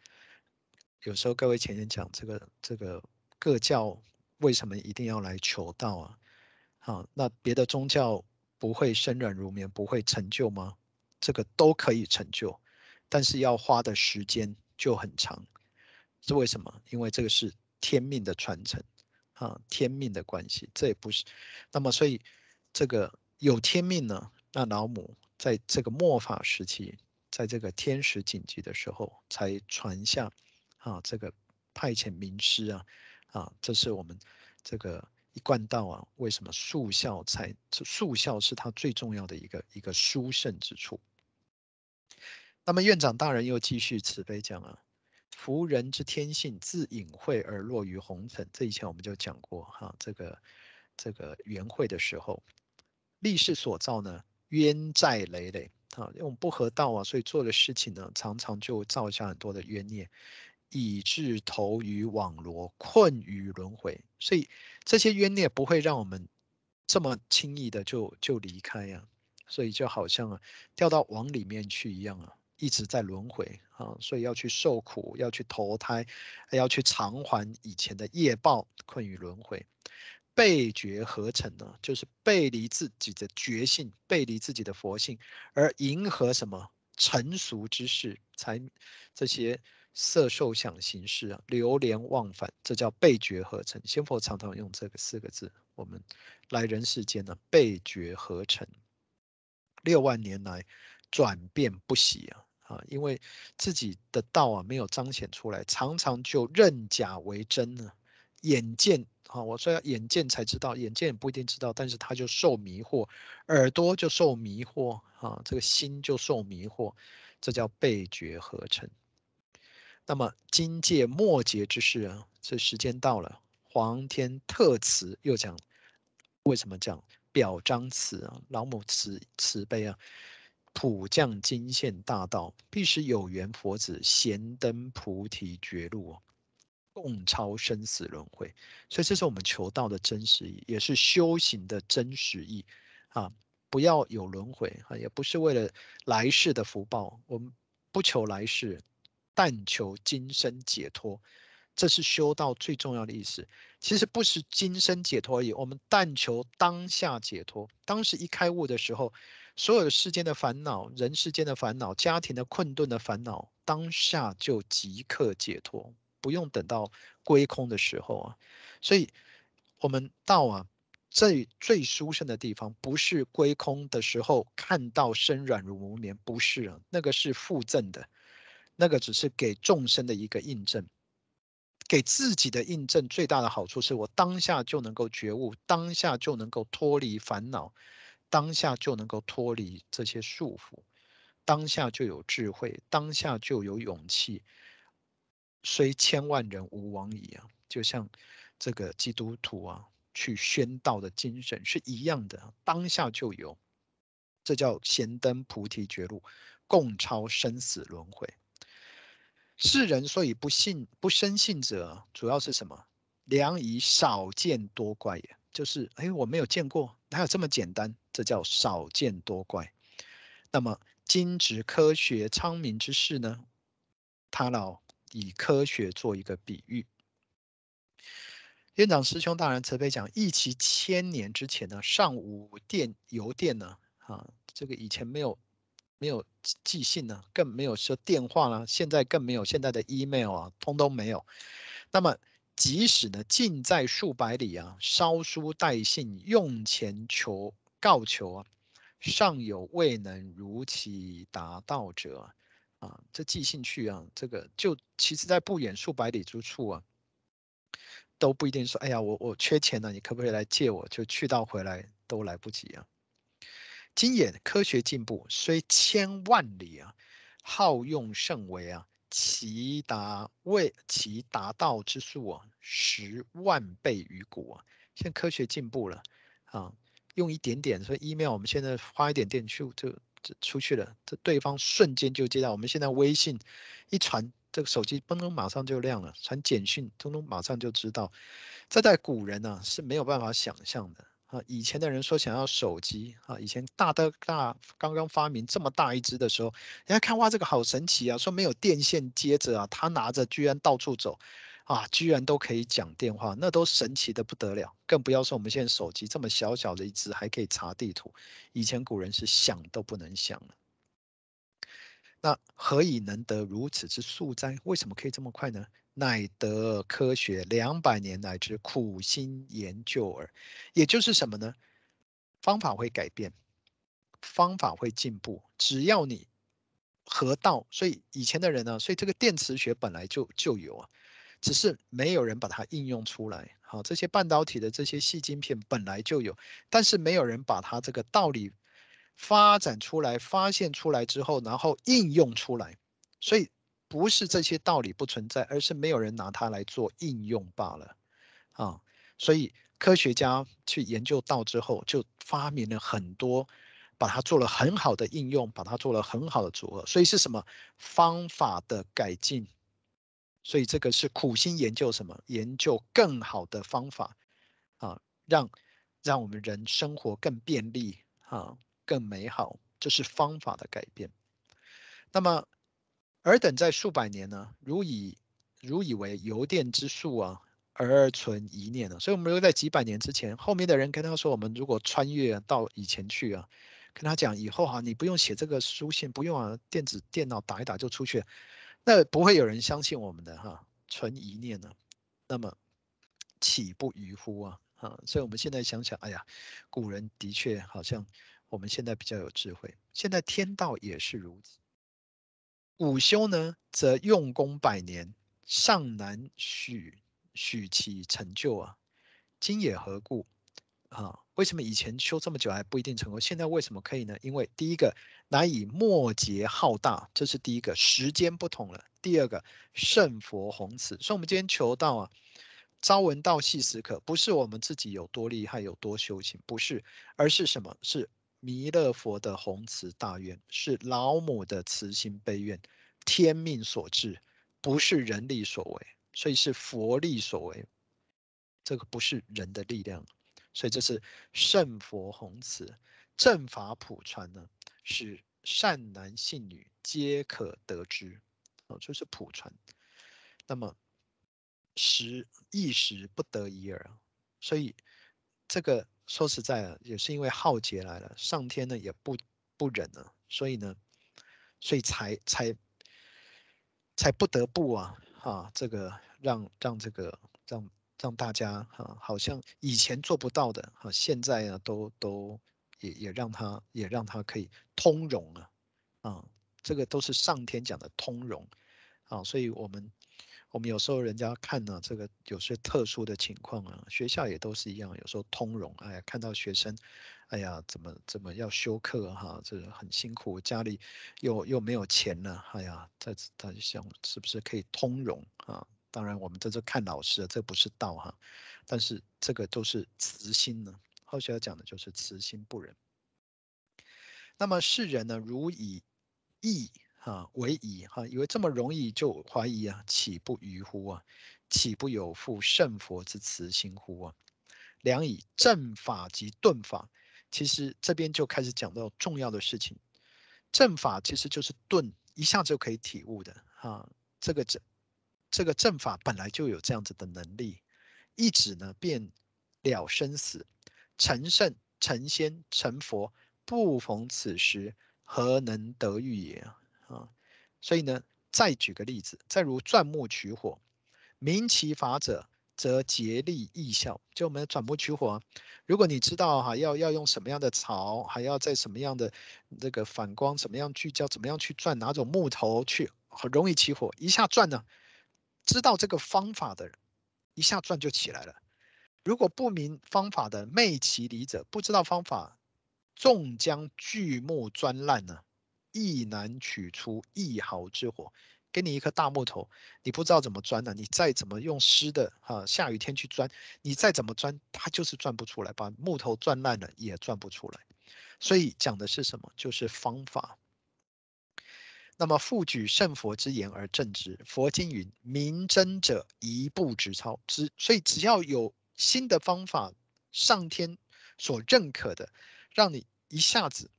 有时候各位前面讲这个这个各教为什么一定要来求道啊？好，那别的宗教。不会生软如绵，不会成就吗？这个都可以成就，但是要花的时间就很长。是为什么？因为这个是天命的传承啊，天命的关系。这也不是。那么，所以这个有天命呢？那老母在这个末法时期，在这个天时紧急的时候，才传下啊，这个派遣名师啊，啊，这是我们这个。一贯道啊，为什么速效才？速效是他最重要的一个一个殊胜之处。那么院长大人又继续慈悲讲啊，夫人之天性自隐晦而落于红尘，这以前我们就讲过哈，这个这个圆会的时候，历世所造呢，冤债累累。啊，因为我们不合道啊，所以做的事情呢，常常就造下很多的冤孽。以致投于网罗，困于轮回，所以这些冤孽不会让我们这么轻易的就就离开呀、所以就好像啊掉到网里面去一样啊，一直在轮回。啊，所以要去受苦，要去投胎，要去偿还以前的业报，困于轮回，背觉合成呢？就是背离自己的觉性，背离自己的佛性，而迎合什么成熟之事，才这些。色受想行识啊，流连忘返，这叫背觉合成。仙佛常常用这个四个字。我们来人世间呢，背觉合成，六万年来转变不息啊啊！因为自己的道啊没有彰显出来，常常就认假为真呢。眼见啊，我说要眼见才知道，眼见也不一定知道，但是他就受迷惑，耳朵就受迷惑啊，这个心就受迷惑，这叫背觉合成。那么今届末节之事啊，这时间到了，皇天特慈又讲，为什么讲表彰慈啊？老母慈慈悲啊，普降金现大道，必使有缘佛子咸登菩提觉路，共超生死轮回。所以这是我们求道的真实意，也是修行的真实意啊！不要有轮回啊，也不是为了来世的福报，我们不求来世。但求今生解脱，这是修道最重要的意思。其实不是今生解脱而已，我们但求当下解脱。当时一开悟的时候，所有的世间的烦恼、人世间的烦恼、家庭的困顿的烦恼，当下就即刻解脱，不用等到归空的时候啊。所以，我们道啊，最最殊胜的地方，不是归空的时候看到身软如无眠，不是啊，那个是附赠的。那个只是给众生的一个印证，给自己的印证最大的好处是我当下就能够觉悟，当下就能够脱离烦恼，当下就能够脱离这些束缚，当下就有智慧，当下就有勇气。虽千万人吾往矣啊！就像这个基督徒啊，去宣道的精神是一样的，当下就有，这叫咸登菩提觉路，共超生死轮回。世人所以不信不生信者，主要是什么？良以少见多怪也，就是哎，我没有见过，哪有这么简单？这叫少见多怪。那么今执科学昌明之事呢？他老以科学做一个比喻。院长师兄大人慈悲讲，一其千年之前呢，尚无电邮电呢，啊，这个以前没有没有寄信呢，更没有说电话了，现在更没有现在的 email 啊，通通没有。那么即使呢，近在数百里啊，捎书带信，用钱求告求啊，尚有未能如期达到者啊，这寄信去啊，这个就其实在不远数百里之处啊，都不一定说，哎呀，我我缺钱了，你可不可以来借我？就去到回来都来不及啊。今眼科学进步，虽千万里啊，耗用甚微啊，其达为其达到之数啊，十万倍于古啊。现在科学进步了啊，用一点点所以 email，我们现在花一点点去就这出去了，这对方瞬间就接到。我们现在微信一传，这个手机嘣咚马上就亮了，传简讯咚咚马上就知道。这在古人呢、啊、是没有办法想象的。啊，以前的人说想要手机啊，以前大的大刚刚发明这么大一只的时候，人家看哇，这个好神奇啊，说没有电线接着啊，他拿着居然到处走，啊，居然都可以讲电话，那都神奇的不得了。更不要说我们现在手机这么小小的一只，还可以查地图，以前古人是想都不能想了。那何以能得如此之速哉？为什么可以这么快呢？乃得科学两百年来之苦心研究耳。也就是什么呢？方法会改变，方法会进步。只要你合道，所以以前的人呢，所以这个电磁学本来就就有啊，只是没有人把它应用出来。好，这些半导体的这些细晶片本来就有，但是没有人把它这个道理。发展出来、发现出来之后，然后应用出来，所以不是这些道理不存在，而是没有人拿它来做应用罢了啊。所以科学家去研究到之后，就发明了很多，把它做了很好的应用，把它做了很好的组合。所以是什么方法的改进？所以这个是苦心研究什么？研究更好的方法啊，让让我们人生活更便利啊。更美好，这是方法的改变。那么尔等在数百年呢，如以如以为邮电之术啊，而存一念呢。所以，我们留在几百年之前，后面的人跟他说，我们如果穿越到以前去啊，跟他讲以后哈、啊，你不用写这个书信，不用啊，电子电脑打一打就出去，那不会有人相信我们的哈、存一念呢，那么岂不愚乎啊？啊，所以我们现在想想，哎呀，古人的确好像。我们现在比较有智慧，现在天道也是如此。午休呢，则用功百年，尚难许许其成就啊。今也何故啊？为什么以前修这么久还不一定成功？现在为什么可以呢？因为第一个，乃以末劫浩大，这是第一个，时间不同了。第二个，圣佛弘慈，所以我们今天求道啊，朝闻道，夕死可，不是我们自己有多厉害，有多修行，不是，而是什么？是。弥勒佛的弘慈大愿，是老母的慈心悲愿，天命所致，不是人力所为，所以是佛力所为。这个不是人的力量，所以这是圣佛弘慈，正法普传呢，是善男信女皆可得之。哦，就是普传。那么时一时不得已耳，所以这个。说实在的，也是因为浩劫来了，上天呢也不不忍了，所以呢，所以才才才不得不啊，哈、这个让让这个让让大家哈、好像以前做不到的哈、现在呢都都也也让他也让他可以通融了啊，啊，这个都是上天讲的通融啊，所以我们。我们有时候人家看呢，这个有些特殊的情况啊，学校也都是一样，有时候通融，哎呀，看到学生，哎呀，怎么怎么要休课哈，这个很辛苦，家里又又没有钱了，哎呀，在他就想是不是可以通融啊？当然，我们这是看老师，这不是道哈，但是这个都是慈心呢。后学要讲的就是慈心不忍。那么世人呢，如以义。啊，为疑哈，以为这么容易就怀疑啊，岂不愚乎啊？岂不有负圣佛之慈心乎啊？良以正法及顿法，其实这边就开始讲到重要的事情。正法其实就是顿，一下就可以体悟的哈。这个正，这个阵法本来就有这样子的能力，一指呢便了生死，成圣、成仙、成佛，不逢此时。何能得遇也啊？所以呢，再举个例子，再如钻木取火，明其法者，则竭力易效。就我们钻木取火，如果你知道哈，要要用什么样的槽，还要在什么样的这个反光，怎么样聚焦，怎么样去钻哪种木头去很容易起火，一下钻呢，知道这个方法的人，一下钻就起来了。如果不明方法的昧其理者，不知道方法，纵将巨木钻烂呢，亦难取出一毫之火。给你一颗大木头，你不知道怎么钻呢？你再怎么用湿的哈，下雨天去钻，你再怎么钻，它就是钻不出来，把木头钻烂了也钻不出来。所以讲的是什么？就是方法。那么复举圣佛之言而正之。佛经云：“明真者，一步直超。”之所以只要有新的方法，上天所认可的，让你一下子。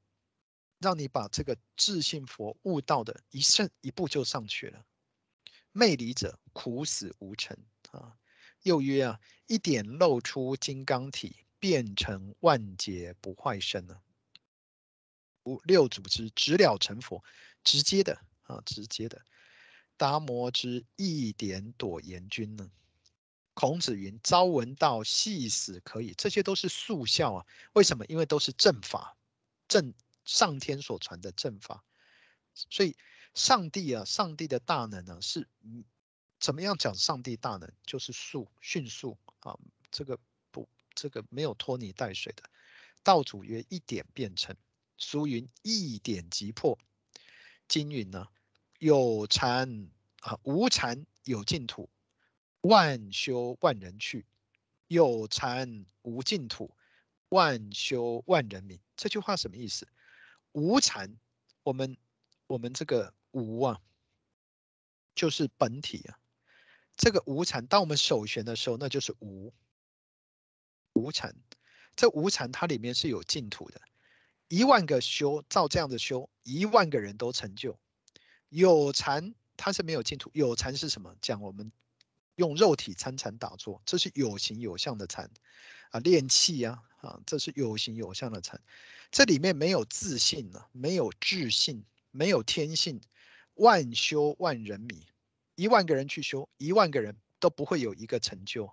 让你把这个自信佛悟道的一胜一步就上去了。昧理者苦死无成啊！又曰啊，一点露出金刚体，变成万劫不坏身呢。五六祖之直了成佛，直接的啊，直接的。达摩之一点躲严君呢。孔子云：朝闻道，夕死可矣。这些都是速效啊。为什么？因为都是正法正。上天所传的正法，所以上帝啊，上帝的大能呢，是怎么样讲？上帝大能就是速、迅速啊，这个不，这个没有拖泥带水的。道主曰：一点便成。俗云：一点即破。经云呢，有禅啊，无禅有净土，万修万人去；有禅无净土，万修万人迷。这句话什么意思？无禅，我们我们这个无啊，就是本体啊。这个无禅，当我们首旋的时候，那就是无无禅。这无禅它里面是有净土的，一万个修照这样的修，一万个人都成就。有禅它是没有净土，有禅是什么？讲我们用肉体参禅打坐，这是有形有相的禅啊，练气啊啊，这是有形有相的禅。这里面没有自信了，没有智性，没有天性，万修万人迷，一万个人去修，一万个人都不会有一个成就，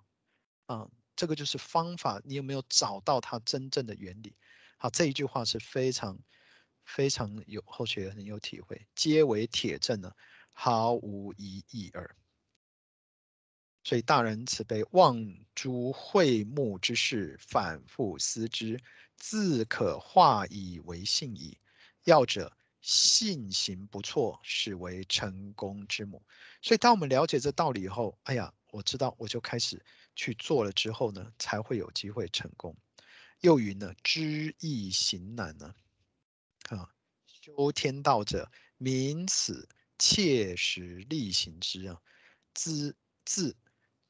啊，这个就是方法。你有没有找到它真正的原理？好，这一句话是非常非常有后学很有体会，皆为铁证呢，毫无疑义耳。所以大人慈悲，望诸会目之事，反复思之。自可化以为信矣。要者信行不错，是为成功之母。所以，当我们了解这道理以后，哎呀，我知道，我就开始去做了。之后呢，才会有机会成功。又云呢，知易行难呢。啊，修天道者，明此，切实力行之啊。知自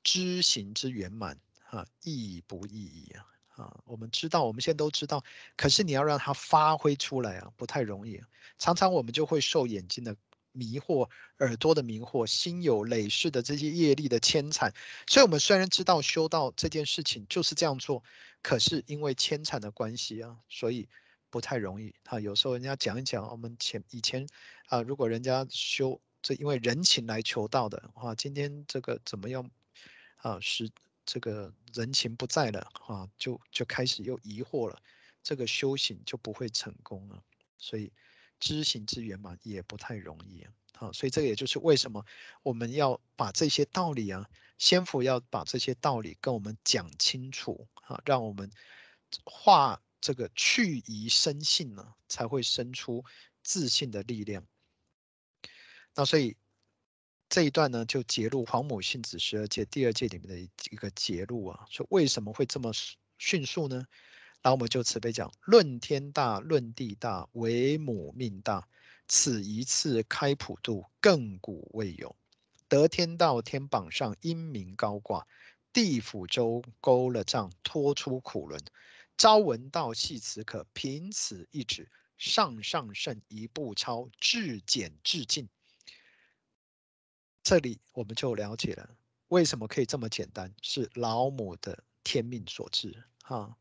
知行之圆满啊，易不易矣啊。啊，我们知道，我们现在都知道，可是你要让它发挥出来啊，不太容易。常常我们就会受眼睛的迷惑、耳朵的迷惑、心有累世的这些业力的牵缠。所以，我们虽然知道修道这件事情就是这样做，可是因为牵缠的关系啊，所以不太容易。啊，有时候人家讲一讲，我们前以前啊，如果人家修这因为人情来求道的话，今天这个怎么样啊？是。这个人情不在了啊，就就开始又疑惑了，这个修行就不会成功了。所以知行之圆满也不太容易啊。好，所以这个也就是为什么我们要把这些道理啊，先父要把这些道理跟我们讲清楚啊，让我们化这个去疑生信呢，才会生出自信的力量。那所以。这一段呢，就揭露《黄母性子十二诫》第二诫里面的一个揭露啊，说为什么会这么迅速呢？然后我们就慈悲讲：论天大，论地大，为母命大，此一次开普度，亘古未有。得天道天榜上，英明高挂；地府舟勾了杖，拖出苦轮。朝闻道，夕死可，凭此一指，上上圣一步超，至简至尽。这里我们就了解了为什么可以这么简单，是老母的天命所致。哈，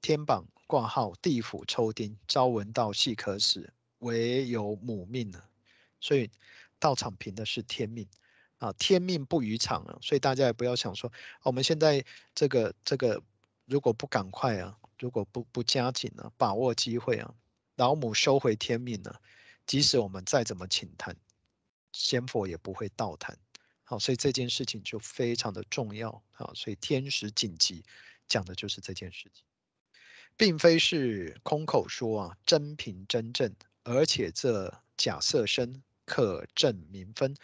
天榜挂号，地府抽丁，朝闻道，夕可死，唯有母命呢，所以道场凭的是天命。啊，天命不与常啊，所以大家也不要想说，我们现在这个这个如果不赶快啊，如果不不加紧啊，把握机会啊，老母收回天命呢，即使我们再怎么请谈，仙佛也不会道谈。好，所以这件事情就非常的重要。啊，所以天时紧急讲的就是这件事情，并非是空口说啊，真凭真正，而且这假色身可证明分，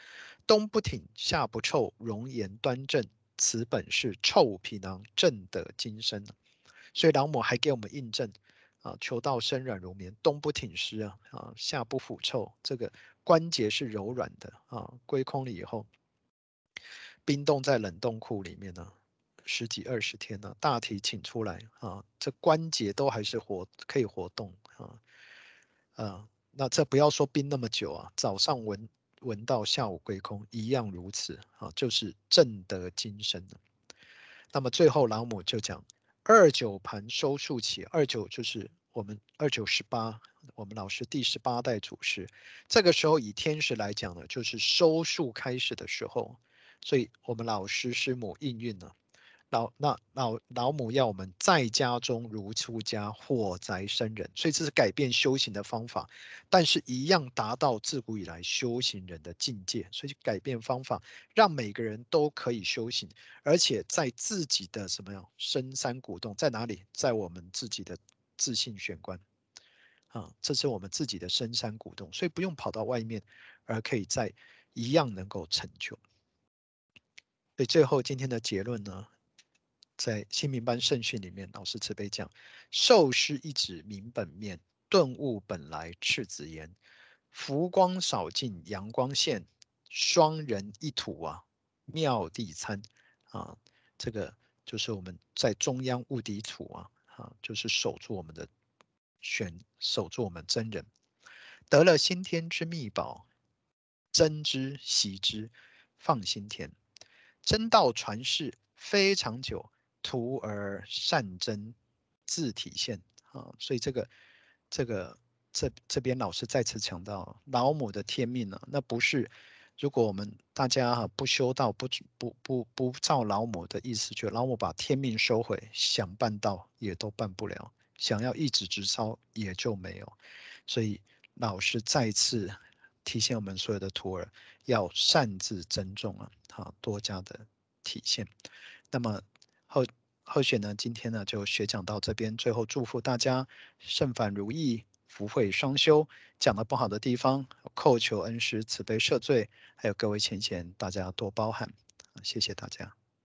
冬不挺，夏不臭，容颜端正，此本是臭皮囊正得金身。所以老母还给我们印证啊，求道身软如绵，冬不挺尸啊，啊夏不腐臭，这个关节是柔软的啊，归空了以后。冰冻在冷冻库里面呢，十几二十天呢，大体请出来啊，这关节都还是活，可以活动啊，啊，那这不要说冰那么久啊，早上闻闻到下午归空一样如此啊，就是正得金身的。那么最后老母就讲二九盘收束起，二九就是我们二九十八，我们老师第十八代祖师，这个时候以天时来讲呢，就是收束开始的时候。所以我们老师师母应运了，老那老老母要我们在家中如出家，火宅生人，所以这是改变修行的方法，但是一样达到自古以来修行人的境界。所以改变方法，让每个人都可以修行，而且在自己的什么样深山古洞，在哪里？在我们自己的自信玄关啊，这是我们自己的深山古洞，所以不用跑到外面，而可以在一样能够成就。所以最后今天的结论呢，在新明班圣训里面，老师慈悲讲：受师一指明本面，顿悟本来赤子言，浮光扫尽阳光现，双人一土啊，妙地参啊，这个就是我们在中央悟底土啊，啊，就是守住我们的选，守住我们真人，得了先天之秘宝，珍之惜之，放心田。真道传世非常久，徒儿善真自体现啊！所以这个这个这这边老师再次强调，老母的天命呢，那不是如果我们大家哈不修道，不不不不照老母的意思，就老母把天命收回，想办道也都办不了，想要一纸直抄也就没有。所以老师再次提醒我们所有的徒儿，要善自珍重啊！好，多加的体现。那么后后续呢？今天呢就学讲到这边。最后祝福大家圣返如意，福慧双修。讲的不好的地方，叩求恩师慈悲赦罪。还有各位前贤，大家多包涵。谢谢大家。